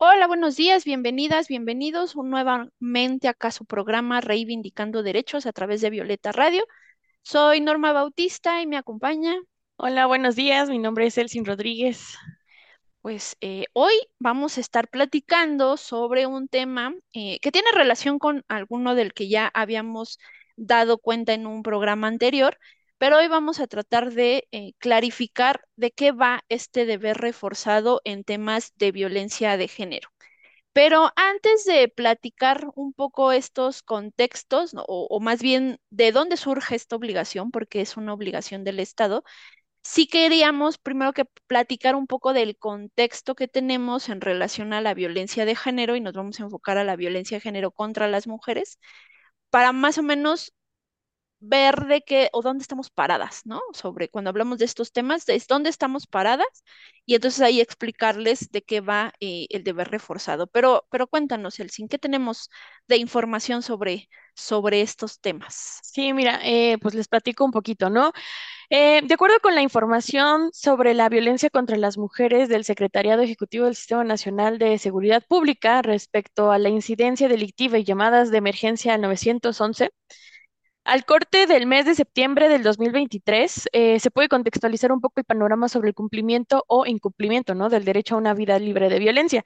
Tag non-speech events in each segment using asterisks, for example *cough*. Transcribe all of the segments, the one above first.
Hola, buenos días, bienvenidas, bienvenidos nuevamente acá a su programa Reivindicando Derechos a través de Violeta Radio. Soy Norma Bautista y me acompaña. Hola, buenos días, mi nombre es Elsin Rodríguez. Pues eh, hoy vamos a estar platicando sobre un tema eh, que tiene relación con alguno del que ya habíamos dado cuenta en un programa anterior, pero hoy vamos a tratar de eh, clarificar de qué va este deber reforzado en temas de violencia de género. Pero antes de platicar un poco estos contextos, o, o, más bien de dónde surge esta obligación, porque es una obligación del Estado, sí queríamos primero que platicar un poco del contexto que tenemos en relación a la violencia de género y nos vamos a enfocar a la violencia de género contra las mujeres para más o menos ver de qué o dónde estamos paradas, ¿no? Sobre cuando hablamos de estos temas, es dónde estamos paradas y entonces ahí explicarles de qué va eh, el deber reforzado. Pero, pero cuéntanos, Elsin, ¿qué tenemos de información sobre, sobre estos temas? Sí, mira, eh, pues les platico un poquito, ¿no? Eh, de acuerdo con la información sobre la violencia contra las mujeres del Secretariado Ejecutivo del Sistema Nacional de Seguridad Pública respecto a la incidencia delictiva y llamadas de emergencia al 911, al corte del mes de septiembre del 2023, eh, se puede contextualizar un poco el panorama sobre el cumplimiento o incumplimiento ¿no? del derecho a una vida libre de violencia.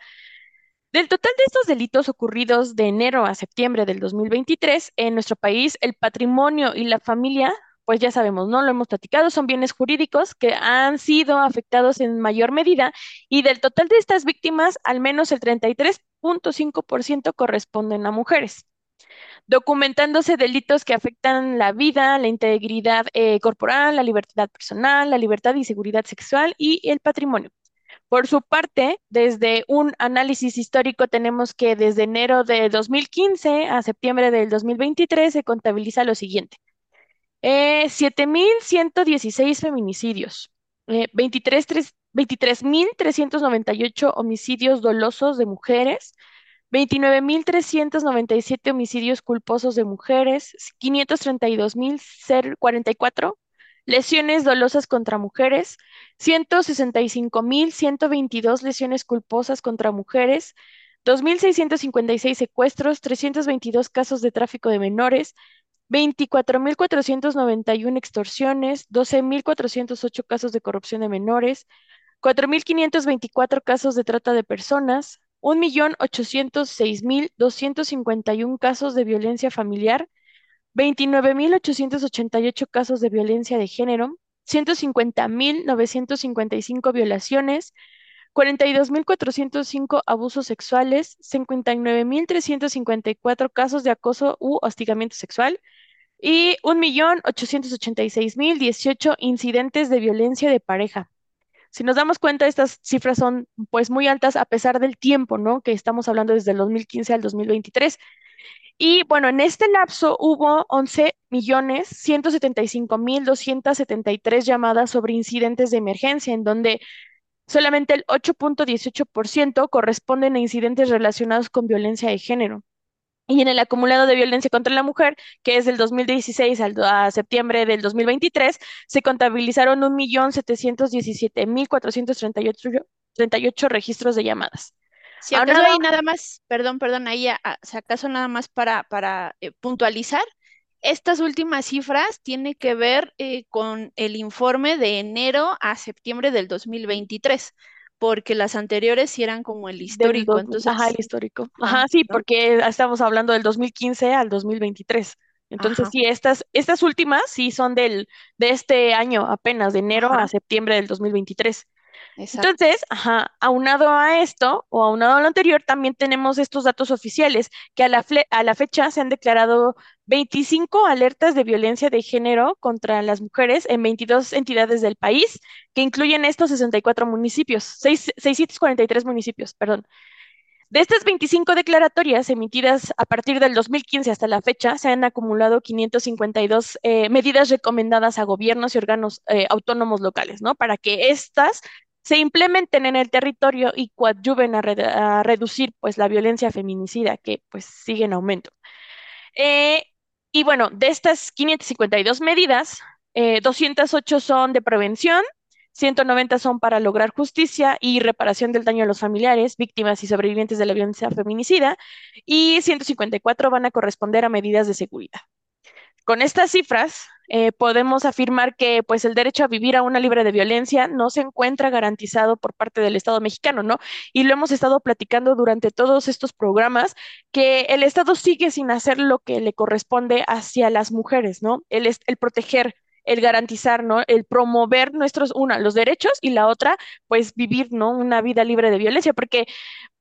Del total de estos delitos ocurridos de enero a septiembre del 2023 en nuestro país, el patrimonio y la familia, pues ya sabemos, no lo hemos platicado, son bienes jurídicos que han sido afectados en mayor medida y del total de estas víctimas, al menos el 33.5% corresponden a mujeres documentándose delitos que afectan la vida, la integridad eh, corporal, la libertad personal, la libertad y seguridad sexual y el patrimonio. Por su parte, desde un análisis histórico tenemos que desde enero de 2015 a septiembre del 2023 se contabiliza lo siguiente. Eh, 7.116 feminicidios, eh, 23.398 homicidios dolosos de mujeres, 29.397 homicidios culposos de mujeres, 532.044 lesiones dolosas contra mujeres, 165.122 lesiones culposas contra mujeres, 2.656 secuestros, 322 casos de tráfico de menores, 24.491 extorsiones, 12.408 casos de corrupción de menores, 4.524 casos de trata de personas, 1.806.251 casos de violencia familiar, 29.888 casos de violencia de género, 150.955 violaciones, 42.405 abusos sexuales, 59.354 casos de acoso u hostigamiento sexual y 1.886.018 incidentes de violencia de pareja. Si nos damos cuenta, estas cifras son pues muy altas a pesar del tiempo, ¿no? Que estamos hablando desde el 2015 al 2023. Y bueno, en este lapso hubo 11 millones 175 mil 273 llamadas sobre incidentes de emergencia, en donde solamente el 8.18% corresponden a incidentes relacionados con violencia de género. Y en el acumulado de violencia contra la mujer, que es del 2016 al, a septiembre del 2023, se contabilizaron 1.717.438 registros de llamadas. Si acaso Ahora, ahí nada más, perdón, perdón, ahí, si acaso nada más para, para eh, puntualizar, estas últimas cifras tienen que ver eh, con el informe de enero a septiembre del 2023 porque las anteriores sí eran como el histórico, entonces... Ajá, el histórico. Ajá, sí, porque estamos hablando del 2015 al 2023. Entonces, Ajá. sí, estas, estas últimas sí son del, de este año apenas, de enero Ajá. a septiembre del 2023. Exacto. Entonces, ajá, aunado a esto o aunado a lo anterior, también tenemos estos datos oficiales que a la, a la fecha se han declarado 25 alertas de violencia de género contra las mujeres en 22 entidades del país, que incluyen estos 64 municipios, 6, 643 municipios, perdón. De estas 25 declaratorias emitidas a partir del 2015 hasta la fecha, se han acumulado 552 eh, medidas recomendadas a gobiernos y órganos eh, autónomos locales, ¿no? Para que éstas se implementen en el territorio y coadyuven a, reducir pues la violencia feminicida que pues sigue en aumento. Eh, y bueno, de estas 552 medidas, 208 son de prevención, 190 son para lograr justicia y reparación del daño a los familiares, víctimas y sobrevivientes de la violencia feminicida, y 154 van a corresponder a medidas de seguridad. Con estas cifras, eh, podemos afirmar que pues el derecho a vivir a una libre de violencia no se encuentra garantizado por parte del Estado mexicano, ¿no? Y lo hemos estado platicando durante todos estos programas, que el Estado sigue sin hacer lo que le corresponde hacia las mujeres, ¿no? El, el proteger el garantizar, ¿no? El promover nuestros, una, los derechos y la otra, pues vivir, ¿no? Una vida libre de violencia, porque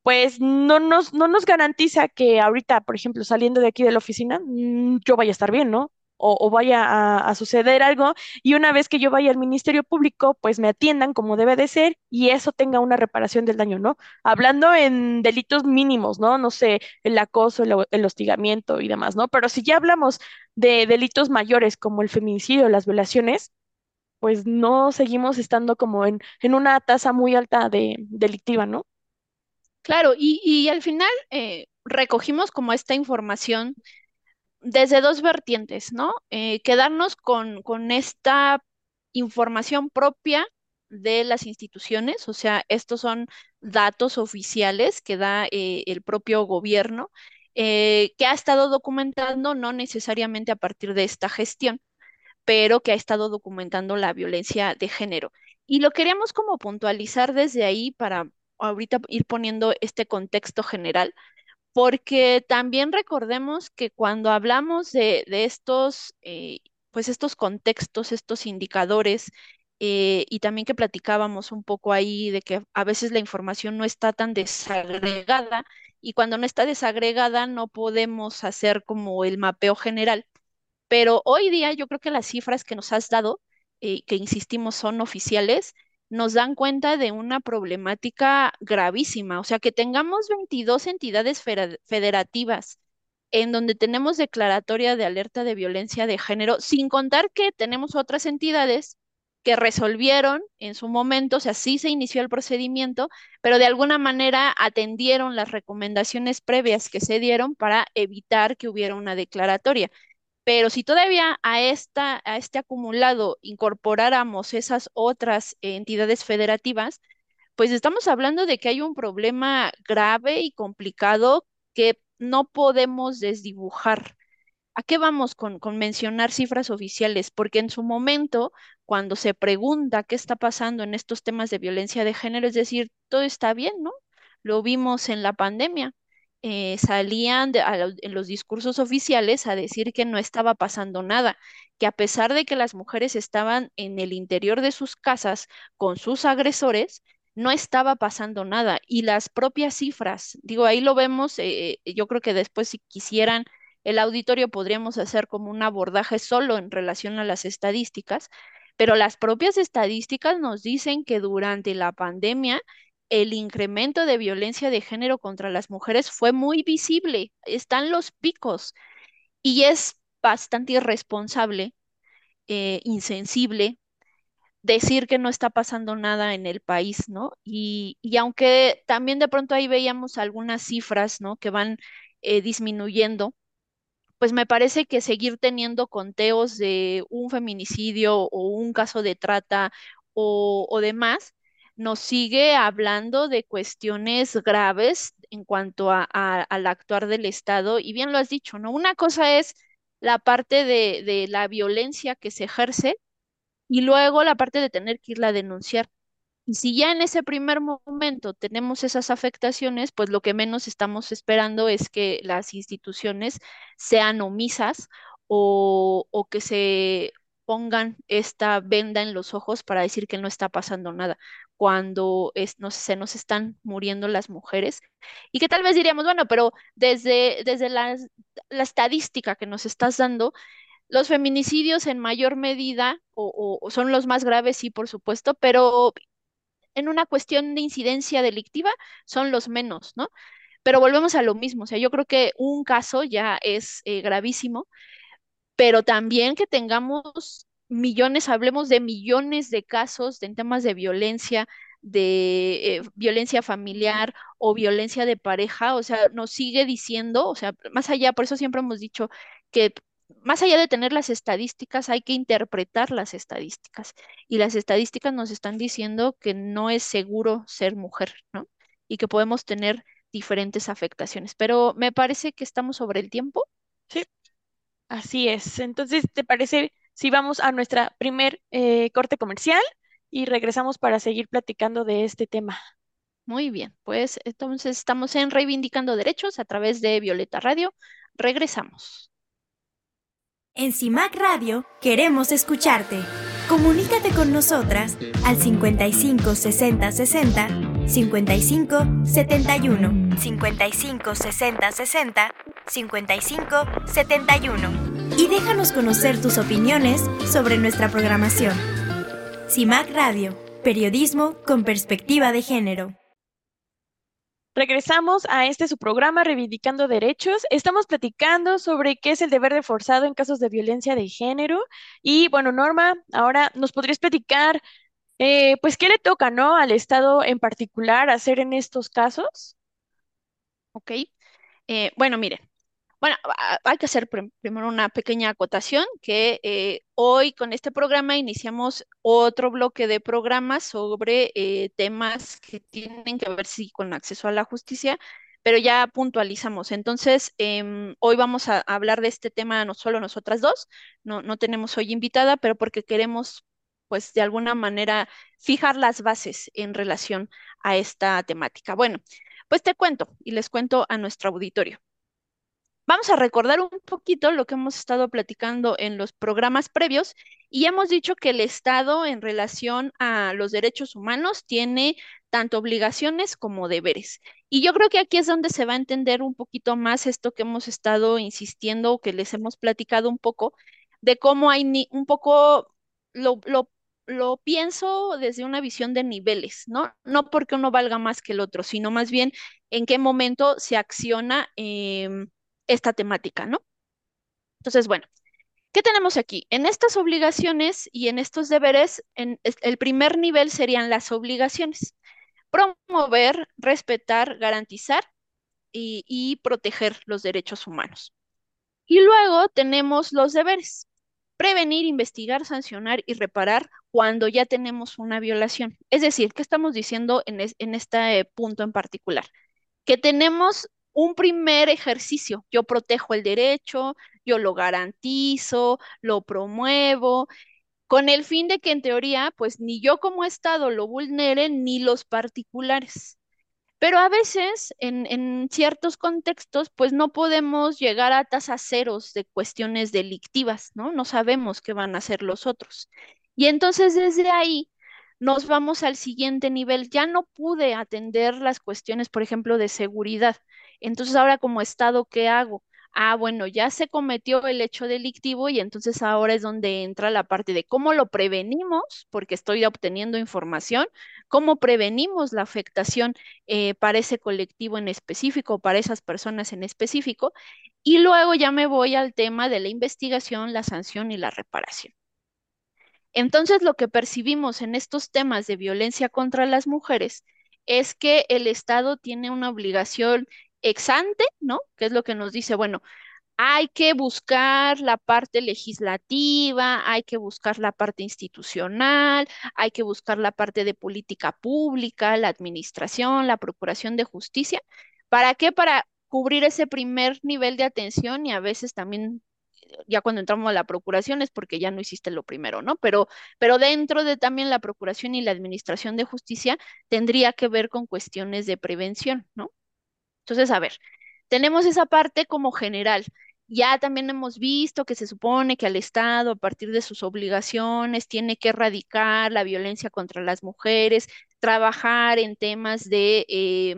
pues no nos, no nos garantiza que ahorita, por ejemplo, saliendo de aquí de la oficina, mm, yo vaya a estar bien, ¿no? O, vaya a, suceder algo y una vez que yo vaya al Ministerio Público, pues me atiendan como debe de ser y eso tenga una reparación del daño, ¿no? Hablando en delitos mínimos, ¿no? No sé, el acoso, el, hostigamiento y demás, ¿no? Pero si ya hablamos de delitos mayores como el feminicidio, las violaciones, pues no seguimos estando como en, en una tasa muy alta de delictiva, ¿no? Claro, y, y al final eh, recogimos como esta información desde dos vertientes, ¿no? Eh, quedarnos con, con esta información propia de las instituciones, o sea, estos son datos oficiales que da eh, el propio gobierno, eh, que ha estado documentando no necesariamente a partir de esta gestión, pero que ha estado documentando la violencia de género. Y lo queríamos como puntualizar desde ahí para ahorita ir poniendo este contexto general porque también recordemos que cuando hablamos de, estos, eh, pues estos contextos, estos indicadores, eh, y también que platicábamos un poco ahí de que a veces la información no está tan desagregada, y cuando no está desagregada no podemos hacer como el mapeo general. Pero hoy día yo creo que las cifras que nos has dado, eh, que insistimos son oficiales, nos dan cuenta de una problemática gravísima. O sea, que tengamos 22 entidades federativas en donde tenemos declaratoria de alerta de violencia de género, sin contar que tenemos otras entidades que resolvieron en su momento, o sea, sí se inició el procedimiento, pero de alguna manera atendieron las recomendaciones previas que se dieron para evitar que hubiera una declaratoria. Pero si todavía a, esta, a este acumulado incorporáramos esas otras entidades federativas, pues estamos hablando de que hay un problema grave y complicado que no podemos desdibujar. ¿A qué vamos con, con, mencionar cifras oficiales? Porque en su momento, cuando se pregunta qué está pasando en estos temas de violencia de género, es decir, todo está bien, ¿no? Lo vimos en la pandemia. Eh, salían en los discursos oficiales a decir que no estaba pasando nada, que a pesar de que las mujeres estaban en el interior de sus casas con sus agresores, no estaba pasando nada. Y las propias cifras, digo, ahí lo vemos, eh, eh, yo creo que después si quisieran el auditorio podríamos hacer como un abordaje solo en relación a las estadísticas, pero las propias estadísticas nos dicen que durante la pandemia el incremento de violencia de género contra las mujeres fue muy visible, están los picos y es bastante irresponsable, eh, insensible decir que no está pasando nada en el país, ¿no? Y, aunque también de pronto ahí veíamos algunas cifras, ¿no? Que van eh, disminuyendo, pues me parece que seguir teniendo conteos de un feminicidio o un caso de trata o, o demás, nos sigue hablando de cuestiones graves en cuanto a, al actuar del Estado. Y bien lo has dicho, ¿no? Una cosa es la parte de, de la violencia que se ejerce y luego la parte de tener que irla a denunciar. Y si ya en ese primer momento tenemos esas afectaciones, pues lo que menos estamos esperando es que las instituciones sean omisas o, o que se pongan esta venda en los ojos para decir que no está pasando nada cuando es, no, se nos están muriendo las mujeres y que tal vez diríamos, bueno, pero desde, desde la, la estadística que nos estás dando, los feminicidios en mayor medida o, o, son los más graves, sí, por supuesto, pero en una cuestión de incidencia delictiva son los menos, ¿no? Pero volvemos a lo mismo, o sea, yo creo que un caso ya es eh, gravísimo, pero también que tengamos millones, hablemos de millones de casos en temas de violencia, de eh, violencia familiar o violencia de pareja, o sea, nos sigue diciendo, o sea, más allá, por eso siempre hemos dicho que más allá de tener las estadísticas, hay que interpretar las estadísticas. Y las estadísticas nos están diciendo que no es seguro ser mujer, ¿no? Y que podemos tener diferentes afectaciones. Pero me parece que estamos sobre el tiempo. Sí, así es. Entonces, ¿te parece si vamos a nuestra primer eh, corte comercial y regresamos para seguir platicando de este tema? Muy bien, pues entonces estamos en Reivindicando Derechos a través de Violeta Radio. Regresamos. En CIMAC Radio queremos escucharte. Comunícate con nosotras al 55 60 60 55 71 55 60 60 55 71 y déjanos conocer tus opiniones sobre nuestra programación. CIMAC Radio, periodismo con perspectiva de género. Regresamos a este su programa Reivindicando Derechos. Estamos platicando sobre qué es el deber de forzado en casos de violencia de género. Y bueno, Norma, ahora nos podrías platicar, eh, pues, qué le toca, ¿no? Al Estado en particular hacer en estos casos. Ok. Eh, bueno, miren, bueno, hay que hacer primero una pequeña acotación que eh, hoy con este programa iniciamos otro bloque de programas sobre temas que tienen que ver sí con acceso a la justicia, pero ya puntualizamos. Entonces, em, hoy vamos a hablar de este tema no solo nosotras dos, no, no tenemos hoy invitada, pero porque queremos, pues, de alguna manera fijar las bases en relación a esta temática. Bueno, pues te cuento y les cuento a nuestro auditorio. Vamos a recordar un poquito lo que hemos estado platicando en los programas previos y hemos dicho que el Estado en relación a los derechos humanos tiene tanto obligaciones como deberes. Y yo creo que aquí es donde se va a entender un poquito más esto que hemos estado insistiendo, que les hemos platicado un poco, de cómo hay un poco, lo, lo, pienso desde una visión de niveles, ¿no? No porque uno valga más que el otro, sino más bien en qué momento se acciona. Em, esta temática, ¿no? Entonces, bueno, ¿qué tenemos aquí? En estas obligaciones y en estos deberes, el primer nivel serían las obligaciones. Promover, respetar, garantizar y proteger los derechos humanos. Y luego tenemos los deberes. Prevenir, investigar, sancionar y reparar cuando ya tenemos una violación. Es decir, ¿qué estamos diciendo en, este punto en particular? Que tenemos un primer ejercicio. Yo protejo el derecho, yo lo garantizo, lo promuevo, con el fin de que en teoría, pues ni yo como Estado lo vulnere, ni los particulares. Pero a veces, en, en ciertos contextos, pues no podemos llegar a tasas ceros de cuestiones delictivas, ¿no? No sabemos qué van a hacer los otros. Y entonces desde ahí nos vamos al siguiente nivel. Ya no pude atender las cuestiones, por ejemplo, de seguridad. Entonces ahora como Estado, ¿qué hago? Ah, bueno, ya se cometió el hecho delictivo y entonces ahora es donde entra la parte de cómo lo prevenimos, porque estoy obteniendo información, cómo prevenimos la afectación eh, para ese colectivo en específico, para esas personas en específico, y luego ya me voy al tema de la investigación, la sanción y la reparación. Entonces, lo que percibimos en estos temas de violencia contra las mujeres es que el Estado tiene una obligación exante, ¿no? Que es lo que nos dice, bueno, hay que buscar la parte legislativa, hay que buscar la parte institucional, hay que buscar la parte de política pública, la administración, la procuración de justicia. ¿Para qué? Para cubrir ese primer nivel de atención y a veces también ya cuando entramos a la procuración es porque ya no hiciste lo primero, ¿no? Pero, pero dentro de también la procuración y la administración de justicia tendría que ver con cuestiones de prevención, ¿no? Entonces, a ver, tenemos esa parte como general. Ya también hemos visto que se supone que al Estado, a partir de sus obligaciones, tiene que erradicar la violencia contra las mujeres, trabajar en temas de, eh,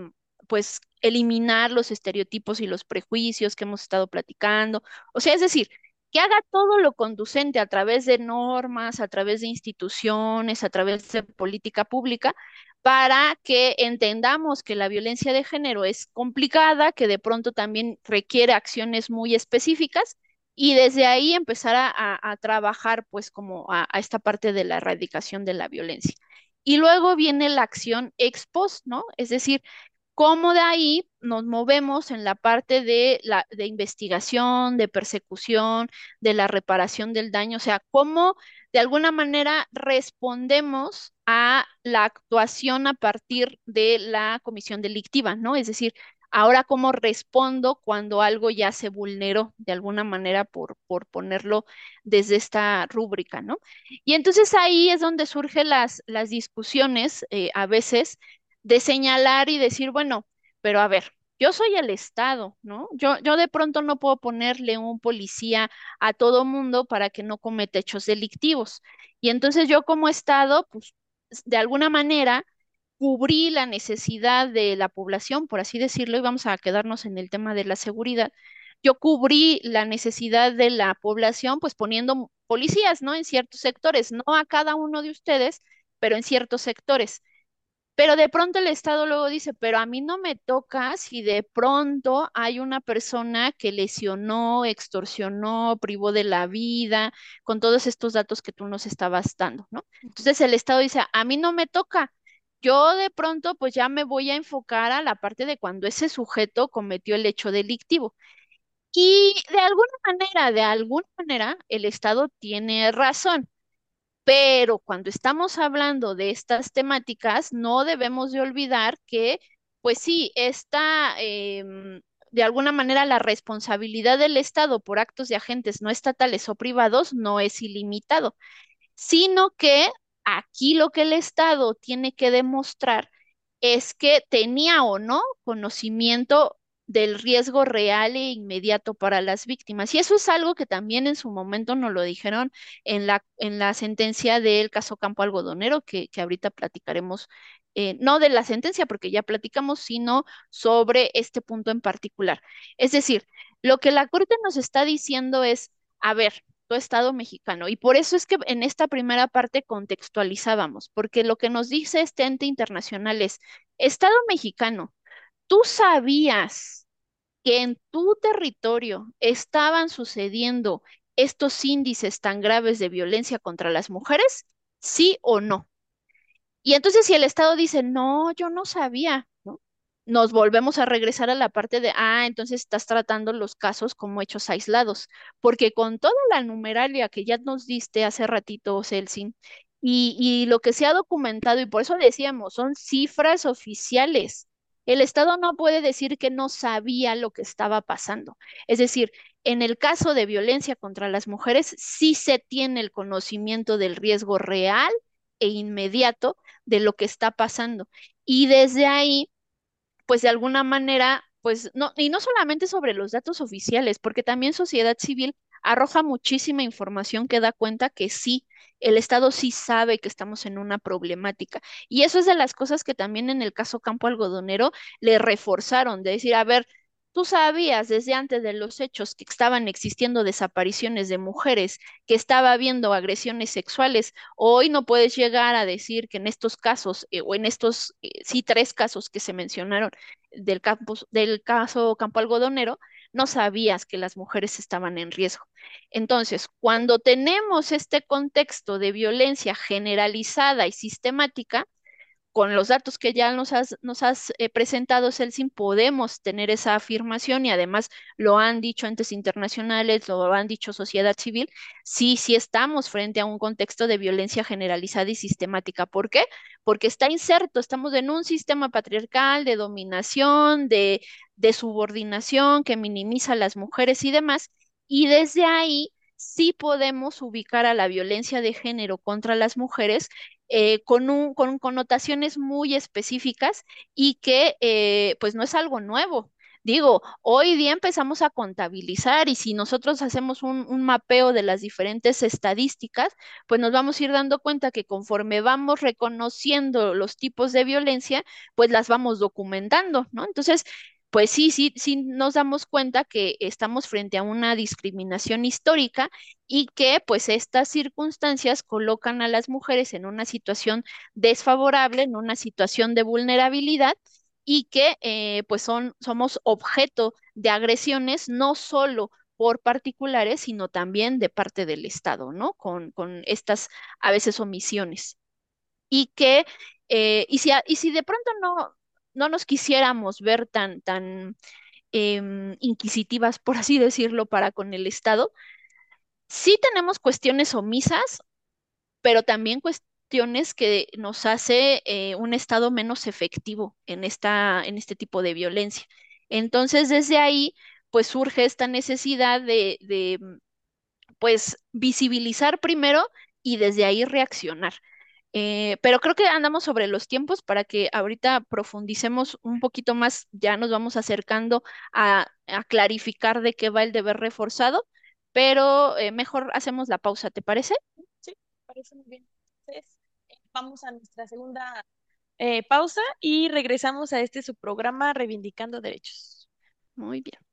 pues, eliminar los estereotipos y los prejuicios que hemos estado platicando. O sea, es decir, que haga todo lo conducente a través de normas, a través de instituciones, a través de política pública, para que entendamos que la violencia de género es complicada, que de pronto también requiere acciones muy específicas y desde ahí empezar a, trabajar pues como a, esta parte de la erradicación de la violencia. Y luego viene la acción ex post, ¿no? Es decir, cómo de ahí nos movemos en la parte de, la, investigación, de persecución, de la reparación del daño, o sea, cómo de alguna manera respondemos a la actuación a partir de la comisión delictiva, ¿no? Es decir, ahora cómo respondo cuando algo ya se vulneró de alguna manera por, por ponerlo desde esta rúbrica, ¿no? Y entonces ahí es donde surgen las, las discusiones eh, a veces de señalar y decir, bueno, pero a ver, yo soy el Estado, ¿no? Yo, yo de pronto no puedo ponerle un policía a todo mundo para que no cometa hechos delictivos. Y entonces yo como Estado, pues de alguna manera cubrí la necesidad de la población, por así decirlo, y vamos a quedarnos en el tema de la seguridad. Yo cubrí la necesidad de la población, pues poniendo policías, ¿no? En ciertos sectores, no a cada uno de ustedes, pero en ciertos sectores. Pero de pronto el Estado luego dice, pero a mí no me toca si de pronto hay una persona que lesionó, extorsionó, privó de la vida, con todos estos datos que tú nos estabas dando, ¿no? Entonces el Estado dice, a mí no me toca. Yo de pronto pues ya me voy a enfocar a la parte de cuando ese sujeto cometió el hecho delictivo. Y de alguna manera, de alguna manera, el Estado tiene razón. Pero cuando estamos hablando de estas temáticas, no debemos de olvidar que, pues sí, está em, de alguna manera la responsabilidad del Estado por actos de agentes no estatales o privados no es ilimitado, sino que aquí lo que el Estado tiene que demostrar es que tenía o no conocimiento del riesgo real e inmediato para las víctimas. Y eso es algo que también en su momento nos lo dijeron en la, en la sentencia del caso Campo Algodonero, que, que ahorita platicaremos, eh, no de la sentencia, porque ya platicamos, sino sobre este punto en particular. Es decir, lo que la Corte nos está diciendo es, a ver, tu Estado mexicano. Y por eso es que en esta primera parte contextualizábamos, porque lo que nos dice este ente internacional es, Estado mexicano, ¿Tú sabías que en tu territorio estaban sucediendo estos índices tan graves de violencia contra las mujeres? ¿Sí o no? Y entonces si el Estado dice, no, yo no sabía, ¿no? Nos volvemos a regresar a la parte de, ah, entonces estás tratando los casos como hechos aislados, porque con toda la numeralia que ya nos diste hace ratito, Celsin, y, y lo que se ha documentado, y por eso decíamos, son cifras oficiales, el Estado no puede decir que no sabía lo que estaba pasando. Es decir, en el caso de violencia contra las mujeres, sí se tiene el conocimiento del riesgo real e inmediato de lo que está pasando. Y desde ahí, pues de alguna manera, pues no, y no solamente sobre los datos oficiales, porque también sociedad civil arroja muchísima información que da cuenta que sí, el Estado sí sabe que estamos en una problemática. Y eso es de las cosas que también en el caso Campo Algodonero le reforzaron, de decir, a ver, Tú sabías desde antes de los hechos que estaban existiendo desapariciones de mujeres, que estaba habiendo agresiones sexuales. Hoy no puedes llegar a decir que en estos casos, eh, o en estos, eh, sí, tres casos que se mencionaron del, campus, del caso Campo Algodonero, no sabías que las mujeres estaban en riesgo. Entonces, cuando tenemos este contexto de violencia generalizada y sistemática, con los datos que ya nos has, nos has eh, presentado, Celsin, podemos tener esa afirmación y además lo han dicho entes internacionales, lo han dicho sociedad civil, sí, sí estamos frente a un contexto de violencia generalizada y sistemática. ¿Por qué? Porque está inserto, estamos en un sistema patriarcal de dominación, de, de subordinación que minimiza a las mujeres y demás, y desde ahí sí podemos ubicar a la violencia de género contra las mujeres eh, con, un, con connotaciones muy específicas y que eh, pues no es algo nuevo. Digo, hoy día empezamos a contabilizar y si nosotros hacemos un, un, mapeo de las diferentes estadísticas, pues nos vamos a ir dando cuenta que conforme vamos reconociendo los tipos de violencia, pues las vamos documentando, ¿no? Entonces, pues sí, sí, sí nos damos cuenta que estamos frente a una discriminación histórica y que pues estas circunstancias colocan a las mujeres en una situación desfavorable, en una situación de vulnerabilidad y que eh, pues son, somos objeto de agresiones no solo por particulares, sino también de parte del Estado, ¿no? Con, con estas a veces omisiones. Y que, eh, y, si, y si de pronto no, no nos quisiéramos ver tan, tan em, inquisitivas, por así decirlo, para con el Estado, sí tenemos cuestiones omisas, pero también cuestiones que nos hace eh, un Estado menos efectivo en, esta, en este tipo de violencia. Entonces, desde ahí, pues surge esta necesidad de, de pues, visibilizar primero y desde ahí reaccionar. Eh, pero creo que andamos sobre los tiempos para que ahorita profundicemos un poquito más, ya nos vamos acercando a, clarificar de qué va el deber reforzado, pero eh, mejor hacemos la pausa, ¿te parece? Sí, parece muy bien. Entonces, eh, vamos a nuestra segunda pausa y regresamos a este su programa Reivindicando Derechos. Muy bien.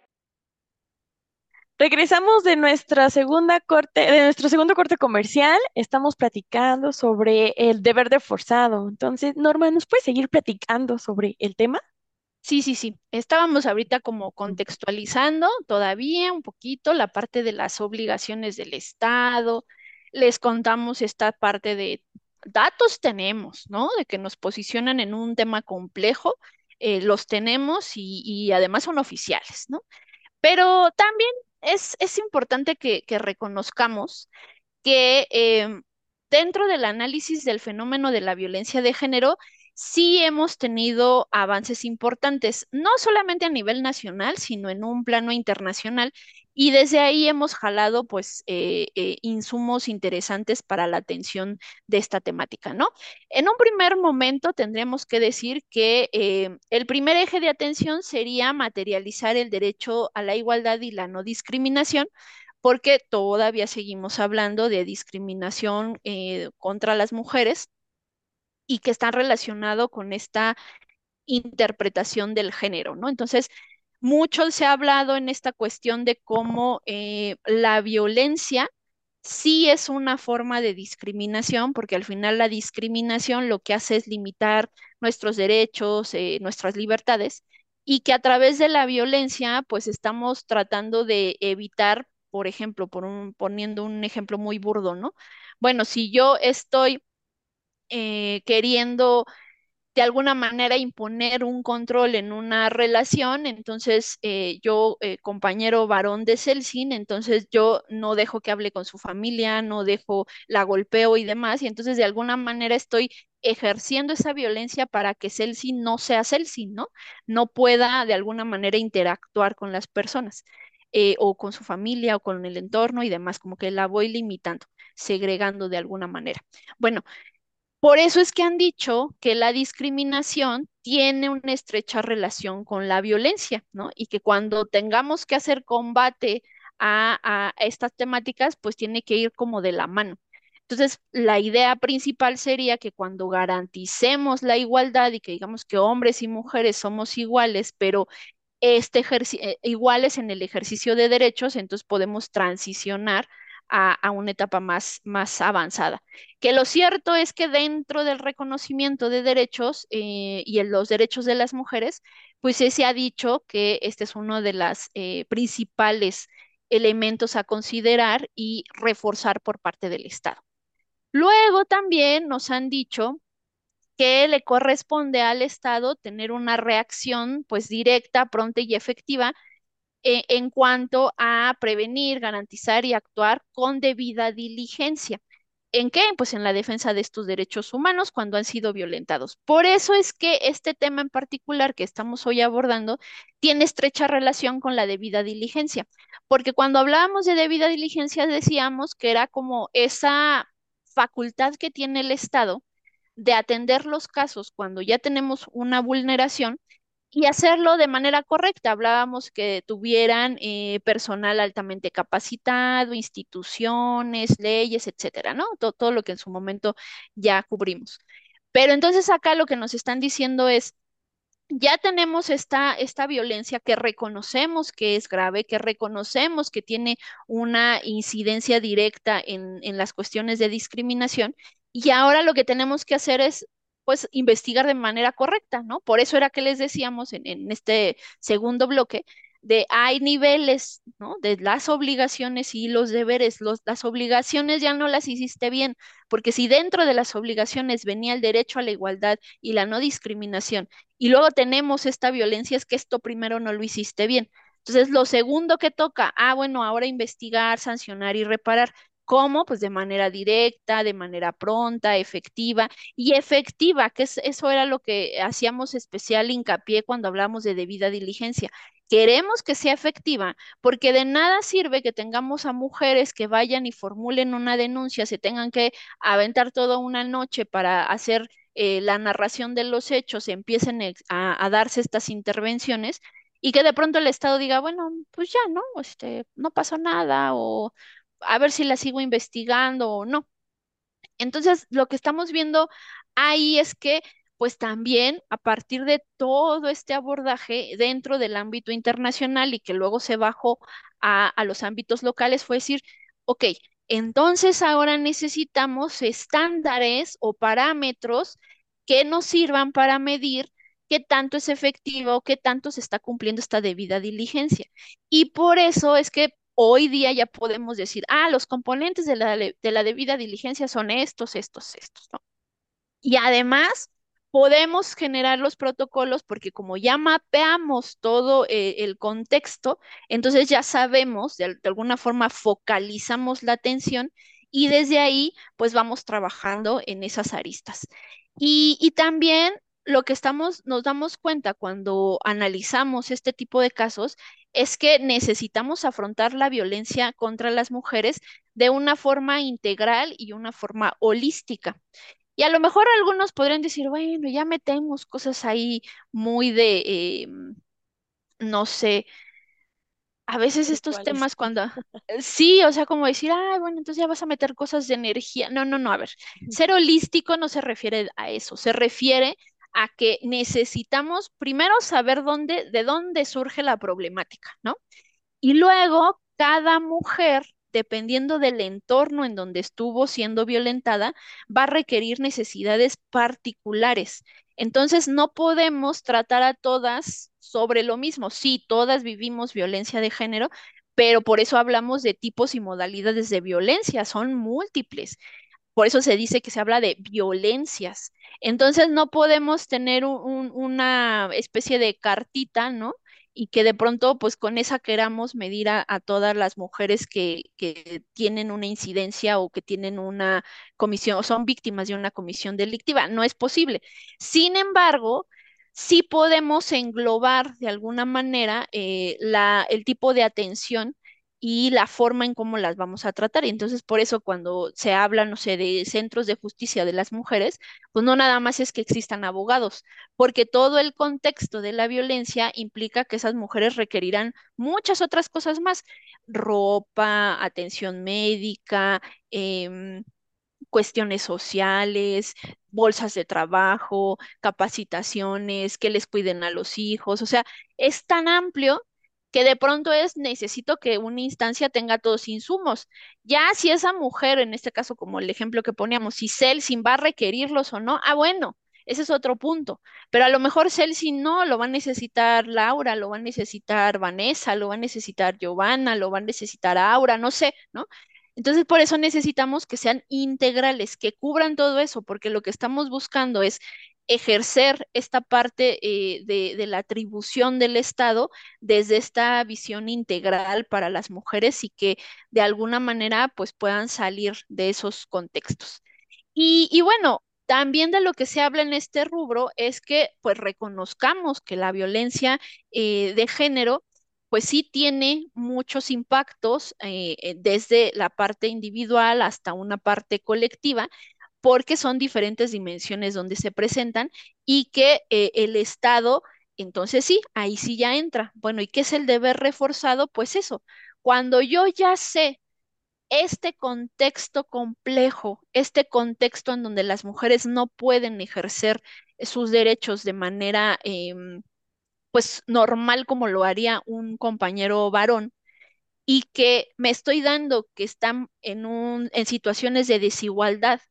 Regresamos de nuestra segunda corte, de nuestro segundo corte comercial. Estamos platicando sobre el deber de forzado. Entonces, Norma, ¿nos puedes seguir platicando sobre el tema? Sí, sí, sí. Estábamos ahorita como contextualizando todavía un poquito la parte de las obligaciones del Estado. Les contamos esta parte de datos tenemos, ¿no? De que nos posicionan en un tema complejo. Eh, los tenemos y, y además son oficiales, ¿no? Pero también es, importante que, reconozcamos que em, dentro del análisis del fenómeno de la violencia de género, sí hemos tenido avances importantes, no solamente a nivel nacional, sino en un plano internacional, y desde ahí hemos jalado pues eh, eh, insumos interesantes para la atención de esta temática, ¿no? En un primer momento tendríamos que decir que eh, el primer eje de atención sería materializar el derecho a la igualdad y la no discriminación, porque todavía seguimos hablando de discriminación contra las mujeres y que está relacionado con esta interpretación del género, ¿no? Entonces, mucho se ha hablado en esta cuestión de cómo eh, la violencia sí es una forma de discriminación, porque al final la discriminación lo que hace es limitar nuestros derechos, eh, nuestras libertades, y que a través de la violencia, pues estamos tratando de evitar, por ejemplo, poniendo un ejemplo muy burdo, ¿no? Bueno, si yo estoy eh, queriendo de alguna manera imponer un control en una relación, entonces eh, yo, eh, compañero varón de Celsin, entonces yo no dejo que hable con su familia, no dejo, la golpeo y demás, y entonces de alguna manera estoy ejerciendo esa violencia para que Celsin no sea Celsin, ¿no? No pueda de alguna manera interactuar con las personas. o con su familia o con el entorno y demás, como que la voy limitando, segregando de alguna manera. Bueno, por eso es que han dicho que la discriminación tiene una estrecha relación con la violencia, ¿no? Y que cuando tengamos que hacer combate a, estas temáticas, pues tiene que ir como de la mano. Entonces, la idea principal sería que cuando garanticemos la igualdad y que digamos que hombres y mujeres somos iguales, pero este eh, iguales en el ejercicio de derechos, entonces podemos transicionar a, una etapa más, más avanzada. Que lo cierto es que dentro del reconocimiento de derechos eh, y en los derechos de las mujeres, pues se ha dicho que este es uno de los eh, principales elementos a considerar y reforzar por parte del Estado. Luego también nos han dicho que le corresponde al Estado tener una reacción pues directa, pronta y efectiva eh, en cuanto a prevenir, garantizar y actuar con debida diligencia. ¿En qué? Pues en la defensa de estos derechos humanos cuando han sido violentados. Por eso es que este tema en particular que estamos hoy abordando tiene estrecha relación con la debida diligencia, porque cuando hablábamos de debida diligencia decíamos que era como esa facultad que tiene el Estado de atender los casos cuando ya tenemos una vulneración y hacerlo de manera correcta. Hablábamos que tuvieran eh, personal altamente capacitado, instituciones, leyes, etcétera, ¿no? Todo, todo lo que en su momento ya cubrimos. Pero entonces acá lo que nos están diciendo es, ya tenemos esta, esta violencia que reconocemos que es grave, que reconocemos que tiene una incidencia directa en, en las cuestiones de discriminación, y ahora lo que tenemos que hacer es pues investigar de manera correcta, ¿no? Por eso era que les decíamos en, este segundo bloque de hay niveles, ¿no? De las obligaciones y los deberes. Los, las obligaciones ya no las hiciste bien, porque si dentro de las obligaciones venía el derecho a la igualdad y la no discriminación, y luego tenemos esta violencia, es que esto primero no lo hiciste bien. Entonces, lo segundo que toca, ah, bueno, ahora investigar, sancionar y reparar. ¿Cómo? Pues de manera directa, de manera pronta, efectiva y efectiva, que es, eso era lo que hacíamos especial hincapié cuando hablamos de debida diligencia. Queremos que sea efectiva porque de nada sirve que tengamos a mujeres que vayan y formulen una denuncia, se tengan que aventar toda una noche para hacer eh, la narración de los hechos, empiecen a, a darse estas intervenciones y que de pronto el Estado diga, bueno, pues ya, ¿no? Este, no pasó nada o a ver si la sigo investigando o no. Entonces, lo que estamos viendo ahí es que, pues también a partir de todo este abordaje dentro del ámbito internacional y que luego se bajó a, a los ámbitos locales, fue decir, ok, entonces ahora necesitamos estándares o parámetros que nos sirvan para medir qué tanto es efectivo, qué tanto se está cumpliendo esta debida diligencia. Y por eso es que hoy día ya podemos decir, ah, los componentes de la, de la debida diligencia son estos, estos, estos, ¿no? Y además podemos generar los protocolos porque como ya mapeamos todo eh, el contexto, entonces ya sabemos, de, alguna forma focalizamos la atención y desde ahí pues vamos trabajando en esas aristas. Y también lo que estamos, nos damos cuenta cuando analizamos este tipo de casos es que necesitamos afrontar la violencia contra las mujeres de una forma integral y una forma holística. Y a lo mejor algunos podrían decir, bueno, ya metemos cosas ahí muy de, eh, no sé, a veces estos temas cuando, sí, o sea, como decir, ay, bueno, entonces ya vas a meter cosas de energía. No, no, no, a ver, ser holístico no se refiere a eso, se refiere a que necesitamos primero saber dónde, de dónde surge la problemática, ¿no? Y luego cada mujer, dependiendo del entorno en donde estuvo siendo violentada, va a requerir necesidades particulares. Entonces, no podemos tratar a todas sobre lo mismo. Sí, todas vivimos violencia de género, pero por eso hablamos de tipos y modalidades de violencia, son múltiples. Por eso se dice que se habla de violencias. Entonces no podemos tener un, una especie de cartita, ¿no? Y que de pronto, pues con esa queramos medir a, a todas las mujeres que, que, tienen una incidencia o que tienen una comisión o son víctimas de una comisión delictiva. No es posible. Sin embargo, sí podemos englobar de alguna manera eh, la, el tipo de atención y la forma en cómo las vamos a tratar. Y entonces, por eso cuando se habla, no sé, de centros de justicia de las mujeres, pues no nada más es que existan abogados, porque todo el contexto de la violencia implica que esas mujeres requerirán muchas otras cosas más, ropa, atención médica, eh, cuestiones sociales, bolsas de trabajo, capacitaciones, que les cuiden a los hijos, o sea, es tan amplio que de pronto es necesito que una instancia tenga todos insumos. Ya si esa mujer, en este caso como el ejemplo que poníamos, si Celsin va a requerirlos o no, ah, bueno, ese es otro punto. Pero a lo mejor Celsin no, lo va a necesitar Laura, lo va a necesitar Vanessa, lo va a necesitar Giovanna, lo va a necesitar Aura, no sé, ¿no? Entonces, por eso necesitamos que sean integrales, que cubran todo eso, porque lo que estamos buscando es ejercer esta parte eh, de, de, la atribución del Estado desde esta visión integral para las mujeres y que de alguna manera pues puedan salir de esos contextos. Y, y bueno, también de lo que se habla en este rubro es que pues reconozcamos que la violencia eh, de género pues sí tiene muchos impactos eh, desde la parte individual hasta una parte colectiva, porque son diferentes dimensiones donde se presentan y que eh, el Estado, entonces sí, ahí sí ya entra. Bueno, ¿y qué es el deber reforzado? Pues eso, cuando yo ya sé este contexto complejo, este contexto en donde las mujeres no pueden ejercer sus derechos de manera em, pues normal como lo haría un compañero varón y que me estoy dando que están en un, en situaciones de desigualdad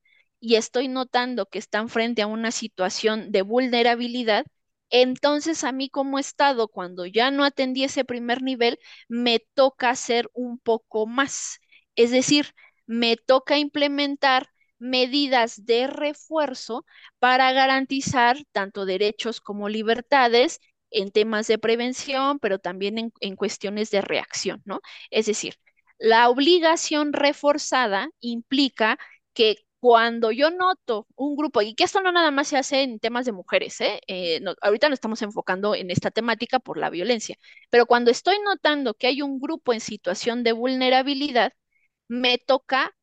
y estoy notando que están frente a una situación de vulnerabilidad, entonces a mí como Estado, cuando ya no atendí ese primer nivel, me toca hacer un poco más. Es decir, me toca implementar medidas de refuerzo para garantizar tanto derechos como libertades en temas de prevención, pero también en, cuestiones de reacción, ¿no? Es decir, la obligación reforzada implica que cuando yo noto un grupo, y que esto no nada más se hace en temas de mujeres, ¿eh? eh ahorita nos estamos enfocando en esta temática por la violencia, pero cuando estoy notando que hay un grupo en situación de vulnerabilidad, me toca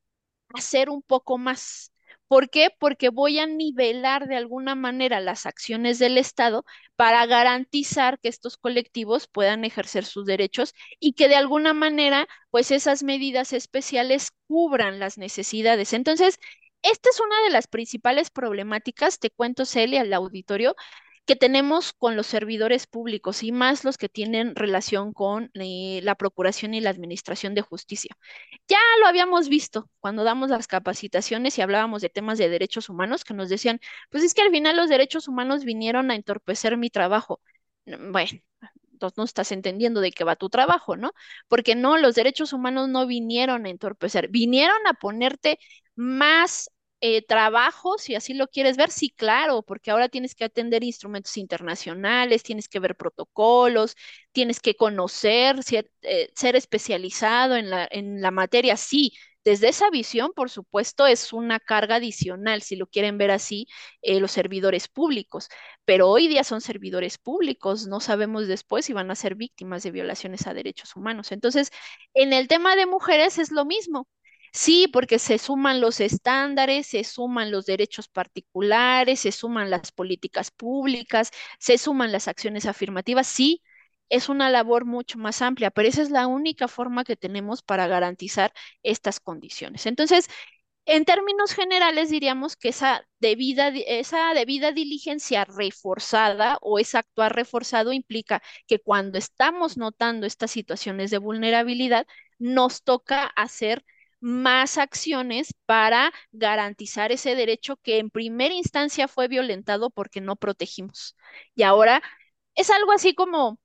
hacer un poco más. ¿Por qué? Porque voy a nivelar de alguna manera las acciones del Estado para garantizar que estos colectivos puedan ejercer sus derechos y que de alguna manera, pues esas medidas especiales cubran las necesidades. Entonces, esta es una de las principales problemáticas, te cuento, Celia, al auditorio, que tenemos con los servidores públicos y más los que tienen relación con eh, la Procuración y la Administración de Justicia. Ya lo habíamos visto cuando damos las capacitaciones y hablábamos de temas de derechos humanos, que nos decían, pues es que al final los derechos humanos vinieron a entorpecer mi trabajo. Mm, bueno, entonces no estás entendiendo de qué va tu trabajo, ¿no? Porque no, los derechos humanos no vinieron a entorpecer, vinieron a ponerte más eh, trabajo, si así lo quieres ver, sí, claro, porque ahora tienes que atender instrumentos internacionales, tienes que ver protocolos, tienes que conocer, ser, eh, ser especializado en la, en la materia, sí. Desde esa visión, por supuesto, es una carga adicional, si lo quieren ver así, eh, los servidores públicos, pero hoy día son servidores públicos, no sabemos después si van a ser víctimas de violaciones a derechos humanos. Entonces, en el tema de mujeres es lo mismo Sí, porque se suman los estándares, se suman los derechos particulares, se suman las políticas públicas, se suman las acciones afirmativas. Sí, es una labor mucho más amplia, pero esa es la única forma que tenemos para garantizar estas condiciones. Entonces, en términos generales, diríamos que esa debida, esa debida diligencia reforzada o ese actuar reforzado implica que cuando estamos notando estas situaciones de vulnerabilidad, nos toca hacer más acciones para garantizar ese derecho que en primera instancia fue violentado porque no protegimos. Y ahora es algo así como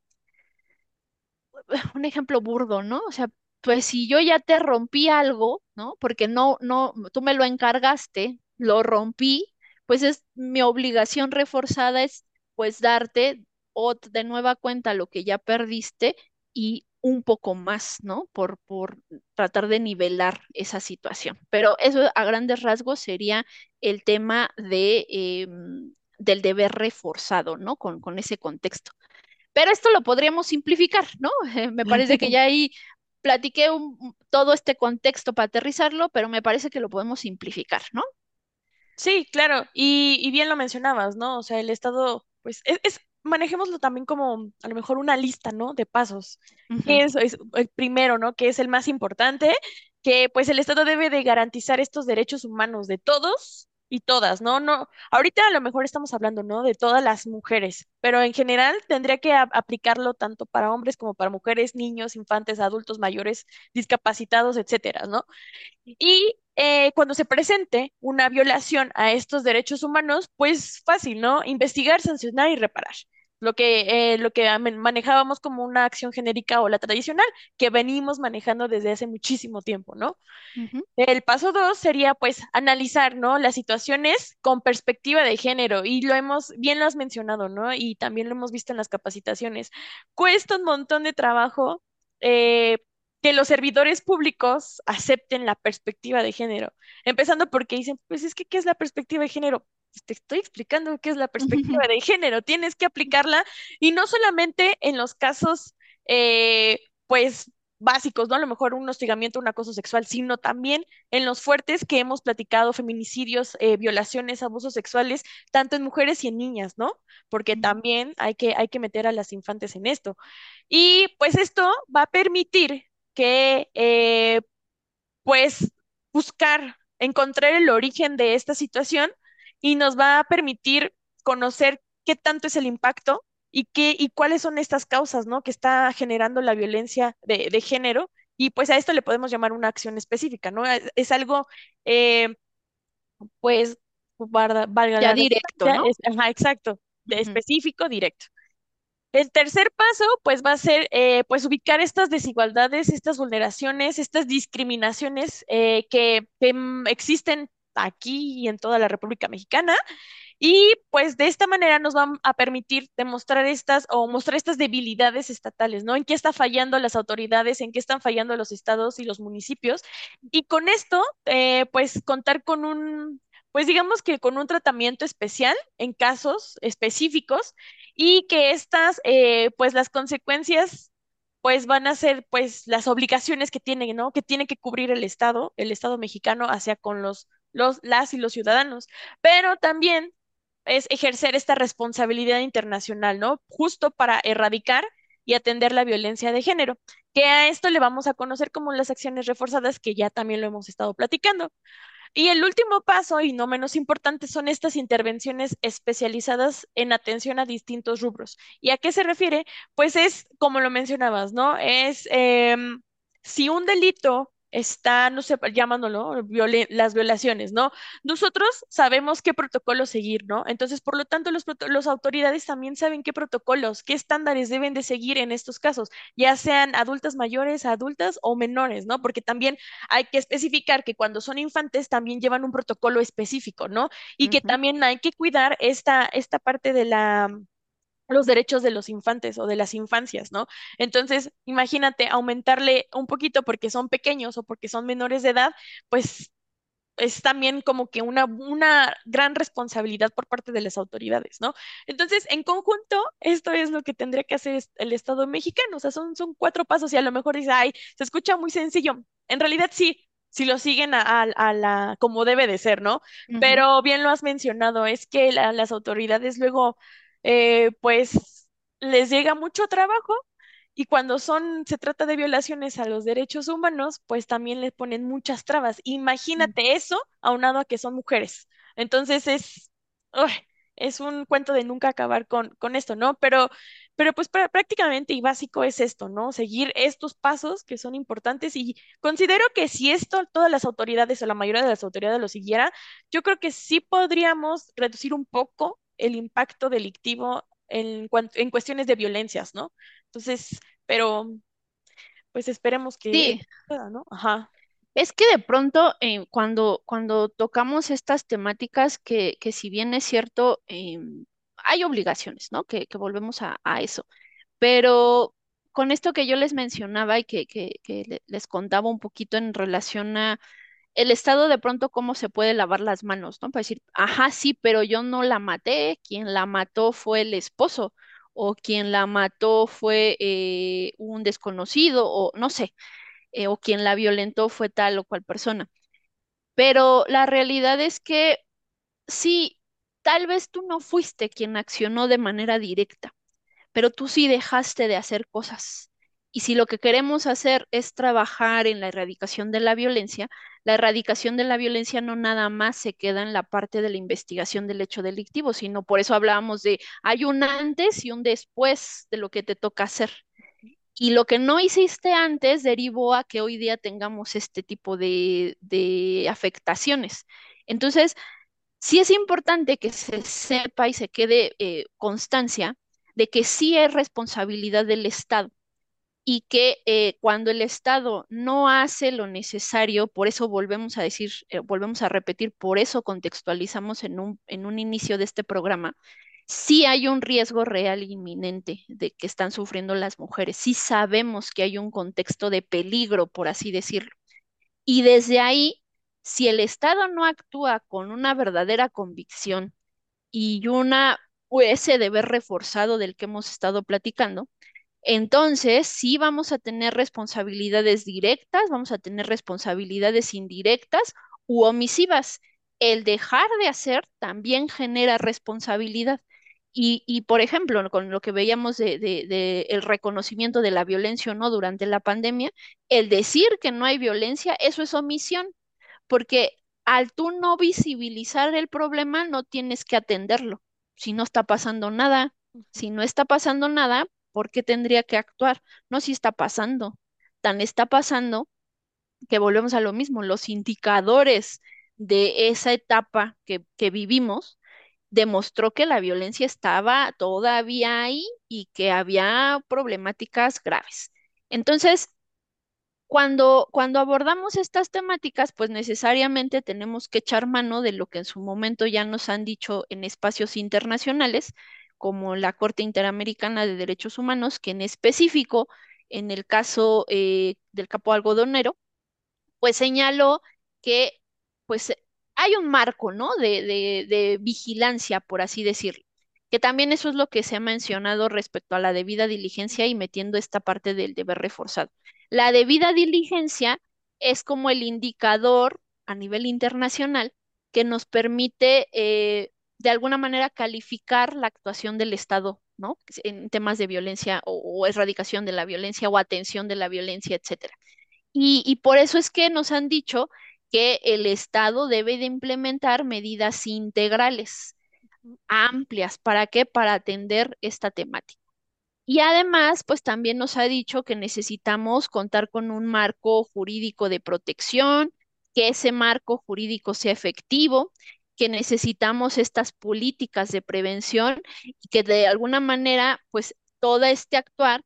un ejemplo burdo, ¿no? O sea, pues si yo ya te rompí algo, ¿no? Porque no, no, tú me lo encargaste, lo rompí, pues es mi obligación reforzada es pues darte de nueva cuenta lo que ya perdiste y un poco más, ¿no? Por, por tratar de nivelar esa situación. Pero eso a grandes rasgos sería el tema de, em, del deber reforzado, ¿no? Con, con ese contexto. Pero esto lo podríamos simplificar, ¿no? *laughs* me parece que *laughs* ya ahí platiqué todo este contexto para aterrizarlo, pero me parece que lo podemos simplificar, ¿no? Sí, claro, y, bien lo mencionabas, ¿no? O sea, el Estado, pues, es manejémoslo también como a lo mejor una lista, ¿no? De pasos. que es, el primero, ¿no? Que es el más importante, que pues el Estado debe de garantizar estos derechos humanos de todos y todas, ¿no? No, ahorita a lo mejor estamos hablando, ¿no? De todas las mujeres, pero en general tendría que aplicarlo tanto para hombres como para mujeres, niños, infantes, adultos mayores, discapacitados, etcétera, ¿no? Y eh, cuando se presente una violación a estos derechos humanos, pues fácil, ¿no? Investigar, sancionar y reparar. Lo que, eh, lo que manejábamos como una acción genérica o la tradicional, que venimos manejando desde hace muchísimo tiempo, ¿no? El paso dos sería, pues, analizar, ¿no? Las situaciones con perspectiva de género, y lo hemos, bien lo has mencionado, ¿no? Y también lo hemos visto en las capacitaciones. Cuesta un montón de trabajo eh, que los servidores públicos acepten la perspectiva de género. Empezando porque dicen, pues es que, ¿qué es la perspectiva de género? Pues te estoy explicando qué es la perspectiva *laughs* de género, tienes que aplicarla y no solamente en los casos eh, pues básicos, ¿no? A lo mejor un hostigamiento, un acoso sexual, sino también en los fuertes que hemos platicado, feminicidios, eh, violaciones, abusos sexuales, tanto en mujeres y en niñas, ¿no? Porque también hay que, hay que meter a las infantes en esto. Y pues esto va a permitir que, eh, pues, buscar, encontrar el origen de esta situación y nos va a permitir conocer qué tanto es el impacto y qué y cuáles son estas causas, ¿no? Que está generando la violencia de, de género y pues a esto le podemos llamar una acción específica, ¿no? Es, es algo, eh, pues, valga, Ya la directo, ¿no? es- ajá, exacto, de Ujú. específico, directo. El tercer paso, pues, va a ser, eh, pues, ubicar estas desigualdades, estas vulneraciones, estas discriminaciones eh, que, mm, existen aquí y en toda la República Mexicana y pues de esta manera nos van a permitir demostrar estas o mostrar estas debilidades estatales, ¿no? En qué está fallando las autoridades, en qué están fallando los estados y los municipios. Y con esto, eh, pues contar con un, pues digamos que con un tratamiento especial en casos específicos y que estas, eh, pues las consecuencias pues van a ser pues las obligaciones que tiene, ¿no? Que tiene que cubrir el Estado, el Estado mexicano hacia con los, los, las y los ciudadanos. Pero también es ejercer esta responsabilidad internacional, ¿no? Justo para erradicar y atender la violencia de género, que a esto le vamos a conocer como las acciones reforzadas, que ya también lo hemos estado platicando. Y el último paso, y no menos importante, son estas intervenciones especializadas en atención a distintos rubros. ¿Y a qué se refiere? Pues es, como lo mencionabas, ¿no? Es em, si un delito está, no sé, llamándolo, violen- las violaciones, ¿no? Nosotros sabemos qué protocolo seguir, ¿no? Entonces, por lo tanto, los, proto- los autoridades también saben qué protocolos, qué estándares deben de seguir en estos casos, ya sean adultas mayores, adultas o menores, ¿no? Porque también hay que especificar que cuando son infantes también llevan un protocolo específico, ¿no? Y que también hay que cuidar esta, esta parte de la los derechos de los infantes o de las infancias, ¿no? Entonces, imagínate aumentarle un poquito porque son pequeños o porque son menores de edad, pues es también como que una, una gran responsabilidad por parte de las autoridades, ¿no? Entonces, en conjunto, esto es lo que tendría que hacer el Estado mexicano, o sea, son, son cuatro pasos y a lo mejor dice, ay, se escucha muy sencillo. En realidad sí, si lo siguen a, a- a la, como debe de ser, ¿no? Pero bien lo has mencionado, es que la- las autoridades luego, eh, pues, les llega mucho trabajo y cuando son, se trata de violaciones a los derechos humanos, pues también les ponen muchas trabas. Imagínate eso aunado a que son mujeres. Entonces es, ¡uy! es un cuento de nunca acabar con, con esto, ¿no? Pero, pero pues prá- prácticamente y básico es esto, ¿no? Seguir estos pasos que son importantes y considero que si esto todas las autoridades o la mayoría de las autoridades lo siguiera, yo creo que sí podríamos reducir un poco el impacto delictivo en, en cuestiones de violencias, ¿no? Entonces, pero pues esperemos que Sí, esto pueda, ¿no? Ajá. es que de pronto eh, cuando, cuando tocamos estas temáticas que, que si bien es cierto, em, hay obligaciones, ¿no? Que, que volvemos a, a eso. Pero con esto que yo les mencionaba y que, que, que le- les contaba un poquito en relación a el Estado de pronto cómo se puede lavar las manos, ¿no? Para decir, ajá, sí, pero yo no la maté, quien la mató fue el esposo o quien la mató fue eh, un desconocido o no sé, eh, o quien la violentó fue tal o cual persona. Pero la realidad es que sí, tal vez tú no fuiste quien accionó de manera directa pero tú sí dejaste de hacer cosas. Y si lo que queremos hacer es trabajar en la erradicación de la violencia, la erradicación de la violencia no nada más se queda en la parte de la investigación del hecho delictivo, sino por eso hablábamos de hay un antes y un después de lo que te toca hacer. Y lo que no hiciste antes derivó a que hoy día tengamos este tipo de, afectaciones. Entonces, sí es importante que se sepa y se quede eh, constancia de que sí es responsabilidad del Estado y que eh, cuando el Estado no hace lo necesario, por eso volvemos a decir, eh, volvemos a repetir, por eso contextualizamos en un, en un inicio de este programa, sí hay un riesgo real inminente de que están sufriendo las mujeres, sí sabemos que hay un contexto de peligro, por así decirlo. Y desde ahí, si el Estado no actúa con una verdadera convicción y una ese deber reforzado del que hemos estado platicando, Entonces, sí vamos a tener responsabilidades directas, vamos a tener responsabilidades indirectas u omisivas. El dejar de hacer también genera responsabilidad. Y, por ejemplo, con lo que veíamos de, de, el reconocimiento de la violencia o no durante la pandemia, el decir que no hay violencia, eso es omisión, porque al tú no visibilizar el problema, no tienes que atenderlo. Si no está pasando nada, si no está pasando nada, ¿por qué tendría que actuar? No, si está pasando. Tan está pasando que volvemos a lo mismo, los indicadores de esa etapa que, que vivimos demostró que la violencia estaba todavía ahí y que había problemáticas graves. Entonces, cuando, cuando abordamos estas temáticas, pues necesariamente tenemos que echar mano de lo que en su momento ya nos han dicho en espacios internacionales, como la Corte Interamericana de Derechos Humanos, que en específico, en el caso eh, del capo algodonero, pues señaló que pues hay un marco, ¿no? De, de, vigilancia, por así decirlo, que también eso es lo que se ha mencionado respecto a la debida diligencia y metiendo esta parte del deber reforzado. La debida diligencia es como el indicador a nivel internacional que nos permite eh, de alguna manera calificar la actuación del Estado, ¿no? En temas de violencia o, erradicación de la violencia o atención de la violencia, etcétera. Y, y por eso es que nos han dicho que el Estado debe de implementar medidas integrales, amplias. ¿Para qué? Para atender esta temática. Y además, pues también nos ha dicho que necesitamos contar con un marco jurídico de protección, que ese marco jurídico sea efectivo, que necesitamos estas políticas de prevención y que de alguna manera, pues todo este actuar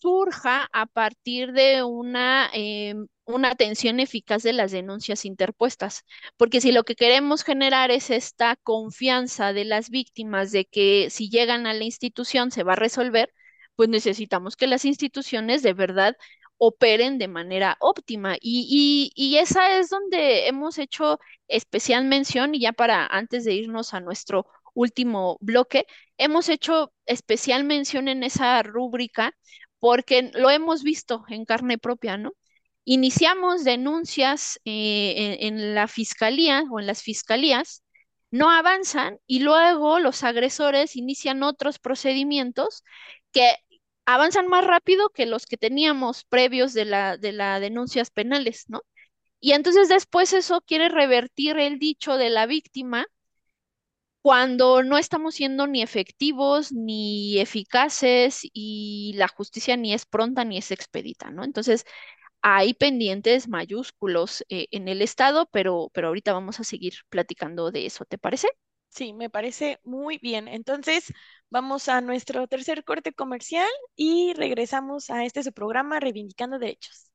surja a partir de una, em, una atención eficaz de las denuncias interpuestas. Porque si lo que queremos generar es esta confianza de las víctimas de que si llegan a la institución se va a resolver, pues necesitamos que las instituciones de verdad operen de manera óptima. Y, y, esa es donde hemos hecho especial mención, y ya para antes de irnos a nuestro último bloque, hemos hecho especial mención en esa rúbrica porque lo hemos visto en carne propia, ¿no? Iniciamos denuncias eh, en, la fiscalía o en las fiscalías, no avanzan y luego los agresores inician otros procedimientos que avanzan más rápido que los que teníamos previos de la, de las denuncias penales, ¿no? Y entonces después eso quiere revertir el dicho de la víctima cuando no estamos siendo ni efectivos ni eficaces y la justicia ni es pronta ni es expedita, ¿no? Entonces, hay pendientes mayúsculos eh, en el Estado, pero, pero ahorita vamos a seguir platicando de eso, ¿te parece? Sí, me parece muy bien. Entonces, vamos a nuestro tercer corte comercial y regresamos a este su programa Reivindicando Derechos.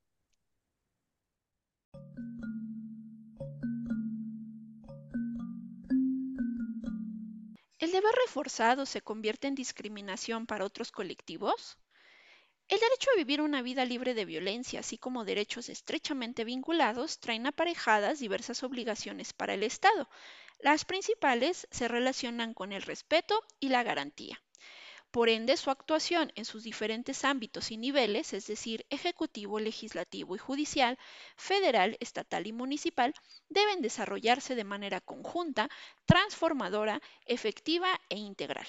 ¿El deber reforzado se convierte en discriminación para otros colectivos? El derecho a vivir una vida libre de violencia, así como derechos estrechamente vinculados, traen aparejadas diversas obligaciones para el Estado. Las principales se relacionan con el respeto y la garantía. Por ende, su actuación en sus diferentes ámbitos y niveles, es decir, ejecutivo, legislativo y judicial, federal, estatal y municipal, deben desarrollarse de manera conjunta, transformadora, efectiva e integral.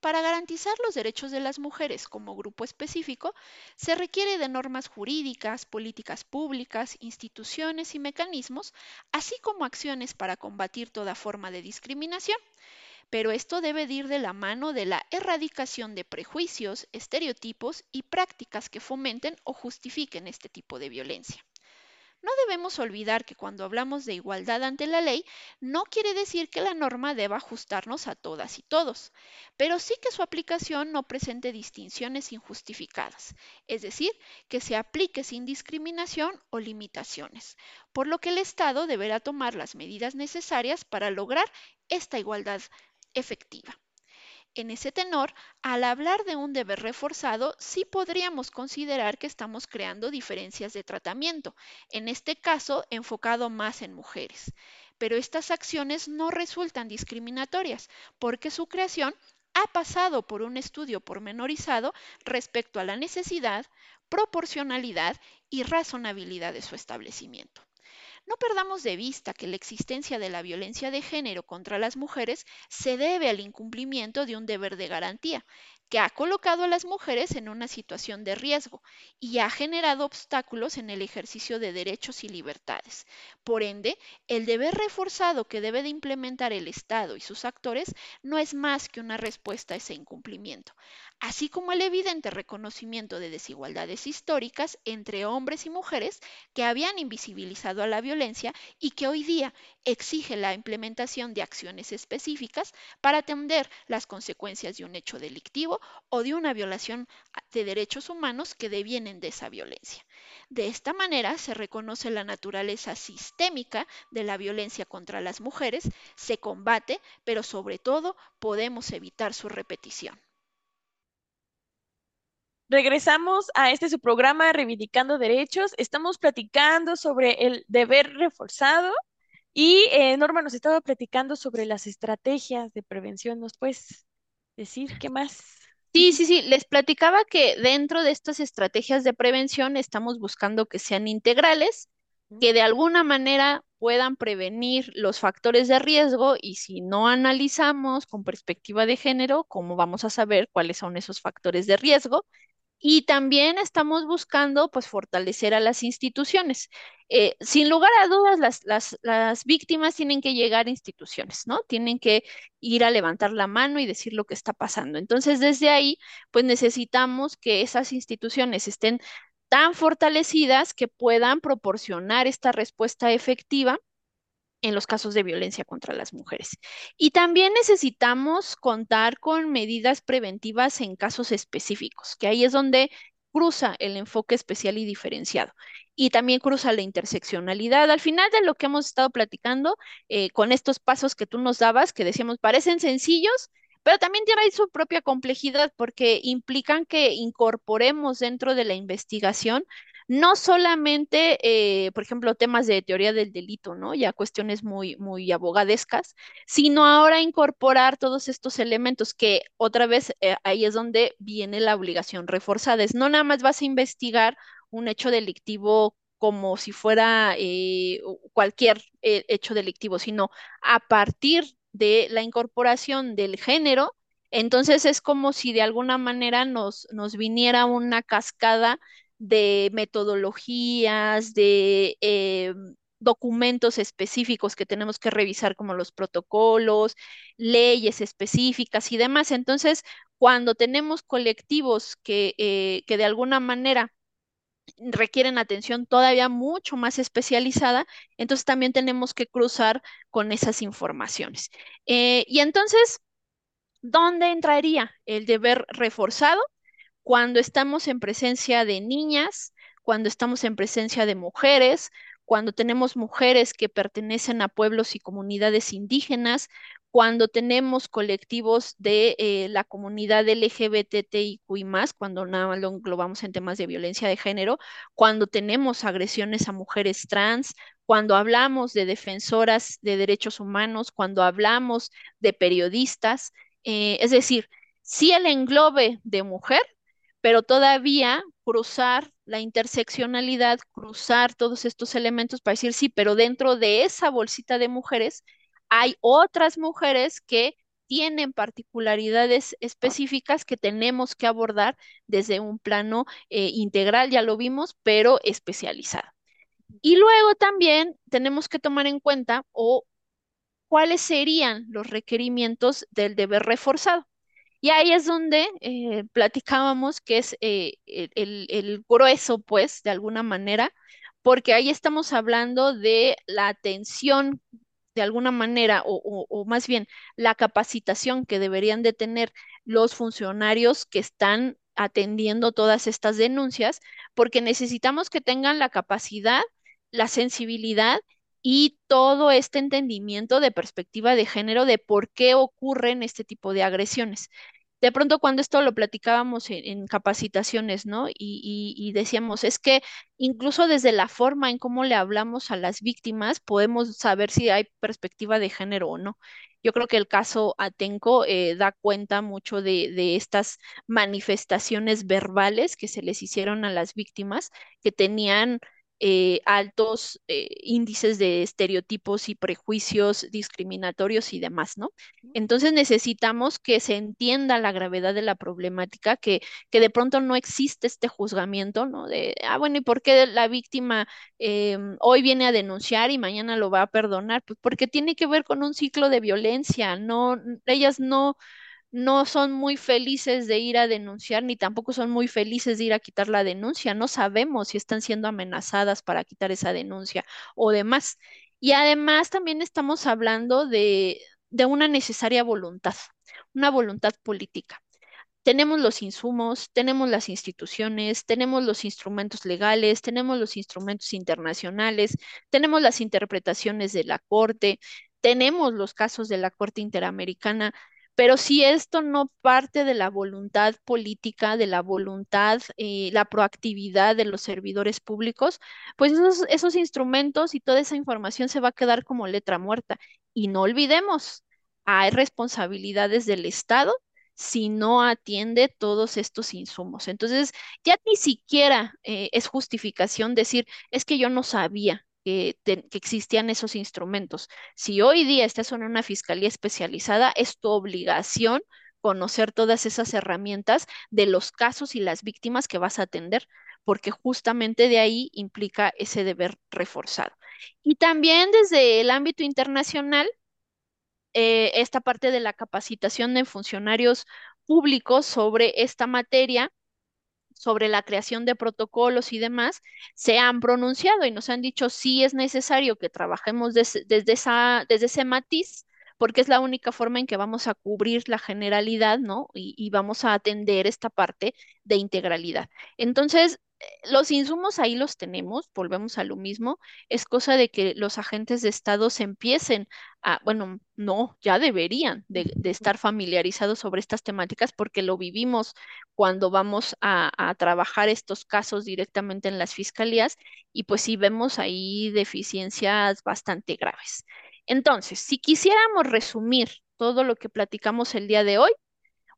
Para garantizar los derechos de las mujeres como grupo específico, se requiere de normas jurídicas, políticas públicas, instituciones y mecanismos, así como acciones para combatir toda forma de discriminación pero esto debe ir de la mano de la erradicación de prejuicios, estereotipos y prácticas que fomenten o justifiquen este tipo de violencia. No debemos olvidar que cuando hablamos de igualdad ante la ley, no quiere decir que la norma deba ajustarnos a todas y todos, pero sí que su aplicación no presente distinciones injustificadas, es decir, que se aplique sin discriminación o limitaciones, por lo que el Estado deberá tomar las medidas necesarias para lograr esta igualdad efectiva. En ese tenor, al hablar de un deber reforzado, sí podríamos considerar que estamos creando diferencias de tratamiento, en este caso enfocado más en mujeres. Pero estas acciones no resultan discriminatorias porque su creación ha pasado por un estudio pormenorizado respecto a la necesidad, proporcionalidad y razonabilidad de su establecimiento. No perdamos de vista que la existencia de la violencia de género contra las mujeres se debe al incumplimiento de un deber de garantía, que ha colocado a las mujeres en una situación de riesgo y ha generado obstáculos en el ejercicio de derechos y libertades. Por ende, el deber reforzado que debe de implementar el Estado y sus actores no es más que una respuesta a ese incumplimiento, así como el evidente reconocimiento de desigualdades históricas entre hombres y mujeres que habían invisibilizado a la violencia y que hoy día exige la implementación de acciones específicas para atender las consecuencias de un hecho delictivo o de una violación de derechos humanos que devienen de esa violencia. De esta manera se reconoce la naturaleza sistémica de la violencia contra las mujeres, se combate, pero sobre todo podemos evitar su repetición. Regresamos a este su programa Reivindicando Derechos. Estamos platicando sobre el deber reforzado y eh, Norma nos estaba platicando sobre las estrategias de prevención. ¿Nos puedes decir qué más? Sí, sí, sí, les platicaba que dentro de estas estrategias de prevención estamos buscando que sean integrales, que de alguna manera puedan prevenir los factores de riesgo y si no analizamos con perspectiva de género, ¿cómo vamos a saber cuáles son esos factores de riesgo? Y también estamos buscando pues fortalecer a las instituciones. Eh, sin lugar a dudas, las, las, las, víctimas tienen que llegar a instituciones, ¿no? Tienen que ir a levantar la mano y decir lo que está pasando. Entonces, desde ahí, pues necesitamos que esas instituciones estén tan fortalecidas que puedan proporcionar esta respuesta efectiva en los casos de violencia contra las mujeres. Y también necesitamos contar con medidas preventivas en casos específicos, que ahí es donde cruza el enfoque especial y diferenciado. Y también cruza la interseccionalidad. Al final de lo que hemos estado platicando, eh, con estos pasos que tú nos dabas, que decíamos parecen sencillos, pero también tiene su propia complejidad porque implican que incorporemos dentro de la investigación no solamente, eh, por ejemplo, temas de teoría del delito, ¿no? Ya cuestiones muy, muy abogadescas, sino ahora incorporar todos estos elementos que otra vez eh, ahí es donde viene la obligación reforzada. Es no nada más vas a investigar un hecho delictivo como si fuera eh, cualquier hecho delictivo, sino a partir de la incorporación del género, entonces es como si de alguna manera nos, nos viniera una cascada de metodologías, de eh, documentos específicos que tenemos que revisar como los protocolos, leyes específicas y demás. Entonces, cuando tenemos colectivos que, eh, que de alguna manera requieren atención todavía mucho más especializada, entonces también tenemos que cruzar con esas informaciones. Eh, y entonces, ¿dónde entraría el deber reforzado? Cuando estamos en presencia de niñas, cuando estamos en presencia de mujeres, cuando tenemos mujeres que pertenecen a pueblos y comunidades indígenas, cuando tenemos colectivos de eh, la comunidad LGBTIQI+, cuando nada lo englobamos en temas de violencia de género, cuando tenemos agresiones a mujeres trans, cuando hablamos de defensoras de derechos humanos, cuando hablamos de periodistas, eh, es decir, si el englobe de mujer pero todavía cruzar la interseccionalidad, cruzar todos estos elementos para decir, sí, pero dentro de esa bolsita de mujeres hay otras mujeres que tienen particularidades específicas que tenemos que abordar desde un plano eh, integral, ya lo vimos, pero especializado. Y luego también tenemos que tomar en cuenta o cuáles serían los requerimientos del deber reforzado. Y ahí es donde eh, platicábamos que es eh, el, grueso, pues, de alguna manera, porque ahí estamos hablando de la atención, de alguna manera, o, o más bien la capacitación que deberían de tener los funcionarios que están atendiendo todas estas denuncias, porque necesitamos que tengan la capacidad, la sensibilidad y todo este entendimiento de perspectiva de género de por qué ocurren este tipo de agresiones. De pronto cuando esto lo platicábamos en, capacitaciones, ¿no? Y, decíamos, es que incluso desde la forma en cómo le hablamos a las víctimas, podemos saber si hay perspectiva de género o no. Yo creo que el caso Atenco eh, da cuenta mucho de, de estas manifestaciones verbales que se les hicieron a las víctimas, que tenían eh, altos eh, índices de estereotipos y prejuicios discriminatorios y demás, ¿no? Entonces necesitamos que se entienda la gravedad de la problemática, que, que de pronto no existe este juzgamiento, ¿no? De, ah, bueno, ¿y por qué la víctima eh, hoy viene a denunciar y mañana lo va a perdonar? Pues porque tiene que ver con un ciclo de violencia, no, ellas no no son muy felices de ir a denunciar, ni tampoco son muy felices de ir a quitar la denuncia. No sabemos si están siendo amenazadas para quitar esa denuncia o demás. Y además también estamos hablando de, de una necesaria voluntad, una voluntad política. Tenemos los insumos, tenemos las instituciones, tenemos los instrumentos legales, tenemos los instrumentos internacionales, tenemos las interpretaciones de la Corte, tenemos los casos de la Corte Interamericana pero si esto no parte de la voluntad política, de la voluntad, eh, la proactividad de los servidores públicos, pues esos, esos instrumentos y toda esa información se va a quedar como letra muerta. Y no olvidemos, hay responsabilidades del Estado si no atiende todos estos insumos. Entonces, ya ni siquiera eh, es justificación decir, es que yo no sabía, que, existían esos instrumentos. Si hoy día estás en una fiscalía especializada, es tu obligación conocer todas esas herramientas de los casos y las víctimas que vas a atender, porque justamente de ahí implica ese deber reforzado. Y también desde el ámbito internacional, eh, esta parte de la capacitación de funcionarios públicos sobre esta materia sobre la creación de protocolos y demás, se han pronunciado y nos han dicho sí es necesario que trabajemos desde, esa, desde ese matiz, porque es la única forma en que vamos a cubrir la generalidad, ¿no? Y, y vamos a atender esta parte de integralidad. Entonces, los insumos ahí los tenemos, volvemos a lo mismo, es cosa de que los agentes de Estado se empiecen a, bueno, no, ya deberían de, estar familiarizados sobre estas temáticas porque lo vivimos cuando vamos a, a, trabajar estos casos directamente en las fiscalías y pues sí vemos ahí deficiencias bastante graves. Entonces, si quisiéramos resumir todo lo que platicamos el día de hoy,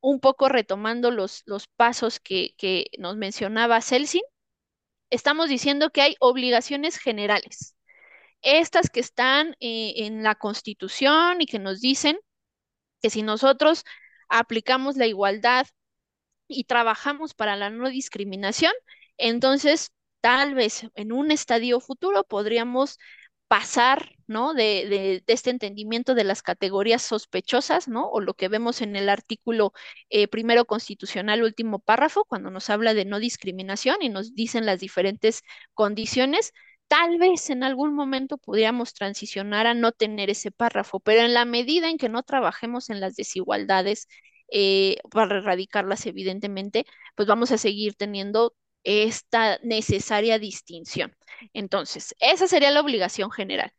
un poco retomando los, los pasos que, que nos mencionaba Celsin, estamos diciendo que hay obligaciones generales. Estas que están eh, en la Constitución y que nos dicen que si nosotros aplicamos la igualdad y trabajamos para la no discriminación, entonces tal vez en un estadio futuro podríamos pasar, ¿no? De, de, este entendimiento de las categorías sospechosas, ¿no? O lo que vemos en el artículo eh, primero constitucional, último párrafo, cuando nos habla de no discriminación y nos dicen las diferentes condiciones, tal vez en algún momento podríamos transicionar a no tener ese párrafo, pero en la medida en que no trabajemos en las desigualdades eh, para erradicarlas, evidentemente, pues vamos a seguir teniendo esta necesaria distinción. Entonces, esa sería la obligación general.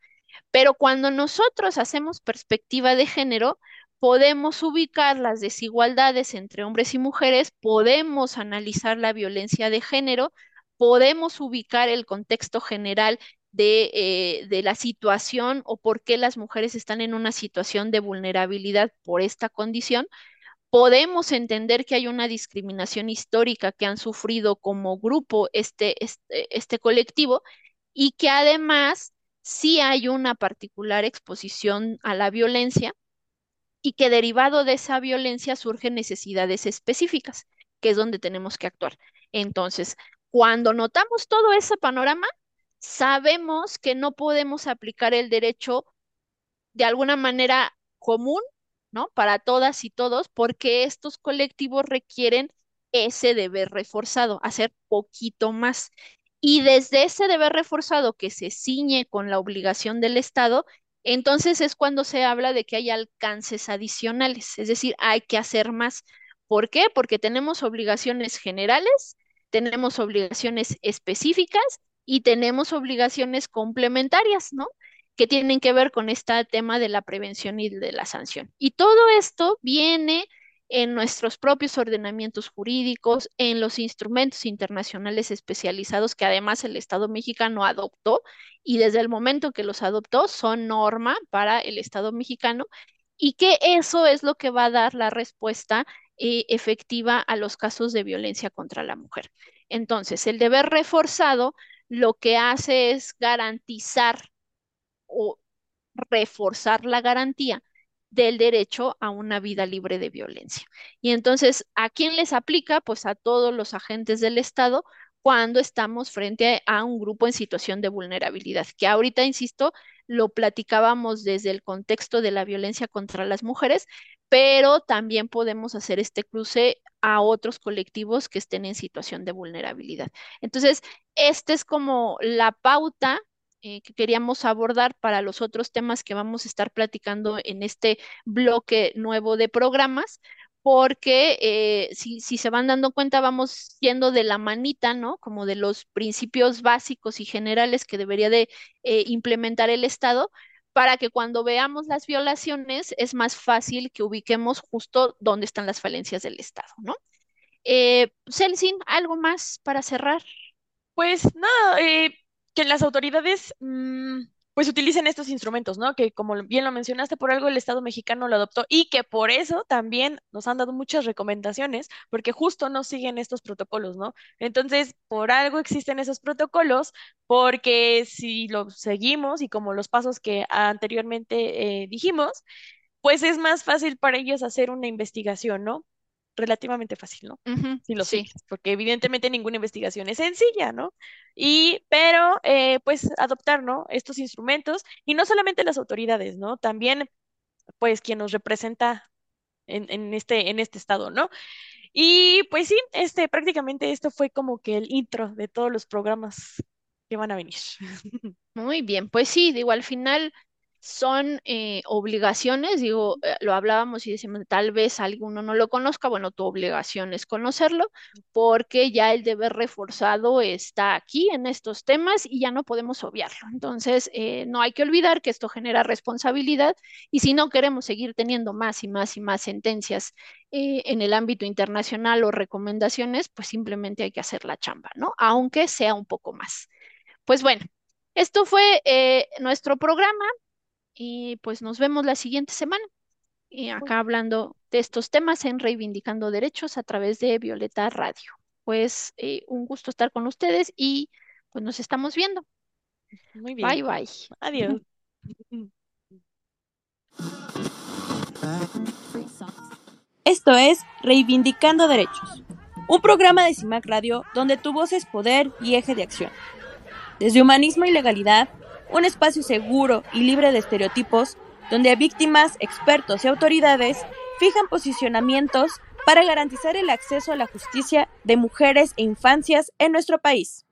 Pero cuando nosotros hacemos perspectiva de género, podemos ubicar las desigualdades entre hombres y mujeres, podemos analizar la violencia de género, podemos ubicar el contexto general de, eh, de, la situación o por qué las mujeres están en una situación de vulnerabilidad por esta condición, podemos entender que hay una discriminación histórica que han sufrido como grupo este, este, este, colectivo y que además sí hay una particular exposición a la violencia y que derivado de esa violencia surgen necesidades específicas, que es donde tenemos que actuar. Entonces, cuando notamos todo ese panorama, sabemos que no podemos aplicar el derecho de alguna manera común ¿no? Para todas y todos, porque estos colectivos requieren ese deber reforzado, hacer poquito más. Y desde ese deber reforzado que se ciñe con la obligación del Estado, entonces es cuando se habla de que hay alcances adicionales, es decir, hay que hacer más. ¿Por qué? Porque tenemos obligaciones generales, tenemos obligaciones específicas y tenemos obligaciones complementarias, ¿no? Que tienen que ver con este tema de la prevención y de la sanción. Y todo esto viene en nuestros propios ordenamientos jurídicos, en los instrumentos internacionales especializados que además el Estado mexicano adoptó y desde el momento que los adoptó son norma para el Estado mexicano y que eso es lo que va a dar la respuesta eh, efectiva a los casos de violencia contra la mujer. Entonces, el deber reforzado lo que hace es garantizar o reforzar la garantía del derecho a una vida libre de violencia. Y entonces, ¿a quién les aplica? Pues a todos los agentes del Estado cuando estamos frente a un grupo en situación de vulnerabilidad, que ahorita, insisto, lo platicábamos desde el contexto de la violencia contra las mujeres, pero también podemos hacer este cruce a otros colectivos que estén en situación de vulnerabilidad. Entonces, esta es como la pauta eh, que queríamos abordar para los otros temas que vamos a estar platicando en este bloque nuevo de programas, porque eh, si, se van dando cuenta, vamos yendo de la manita, ¿no? Como de los principios básicos y generales que debería de eh, implementar el Estado, para que cuando veamos las violaciones es más fácil que ubiquemos justo dónde están las falencias del Estado, ¿no? Eh, Celsin, ¿algo más para cerrar? Pues nada, eh, que las autoridades mm, pues utilicen estos instrumentos, ¿no? Que como bien lo mencionaste, por algo el Estado mexicano lo adoptó y que por eso también nos han dado muchas recomendaciones, porque justo no siguen estos protocolos, ¿no? Entonces, por algo existen esos protocolos, porque si lo seguimos y como los pasos que anteriormente eh, dijimos, pues es más fácil para ellos hacer una investigación, ¿no? Relativamente fácil, ¿no? Si lo sí. porque evidentemente ninguna investigación es sencilla, ¿no? Y, pero, eh, pues, adoptar, ¿no? Estos instrumentos, y no solamente las autoridades, ¿no? También, pues, quien nos representa en, en este, en este estado, ¿no? Y, pues sí, este, prácticamente esto fue como que el intro de todos los programas que van a venir. *laughs* Muy bien, pues sí, digo, al final son eh, obligaciones, digo, eh, lo hablábamos y decimos, tal vez alguno no lo conozca, bueno, tu obligación es conocerlo, porque ya el deber reforzado está aquí en estos temas y ya no podemos obviarlo. Entonces, eh, no hay que olvidar que esto genera responsabilidad y si no queremos seguir teniendo más y más y más sentencias en el ámbito internacional o recomendaciones, pues simplemente hay que hacer la chamba, ¿no? Aunque sea un poco más. Pues bueno. Esto fue nuestro programa y pues nos vemos la siguiente semana. Y acá hablando de estos temas en Reivindicando Derechos a través de Violeta Radio. Pues eh, un gusto estar con ustedes y pues nos estamos viendo. Muy bien. Bye bye. Adiós. *laughs* Esto es Reivindicando Derechos, un programa de CIMAC Radio donde tu voz es poder y eje de acción. Desde humanismo y legalidad un espacio seguro y libre de estereotipos, donde víctimas, expertos y autoridades fijan posicionamientos para garantizar el acceso a la justicia de mujeres e infancias en nuestro país.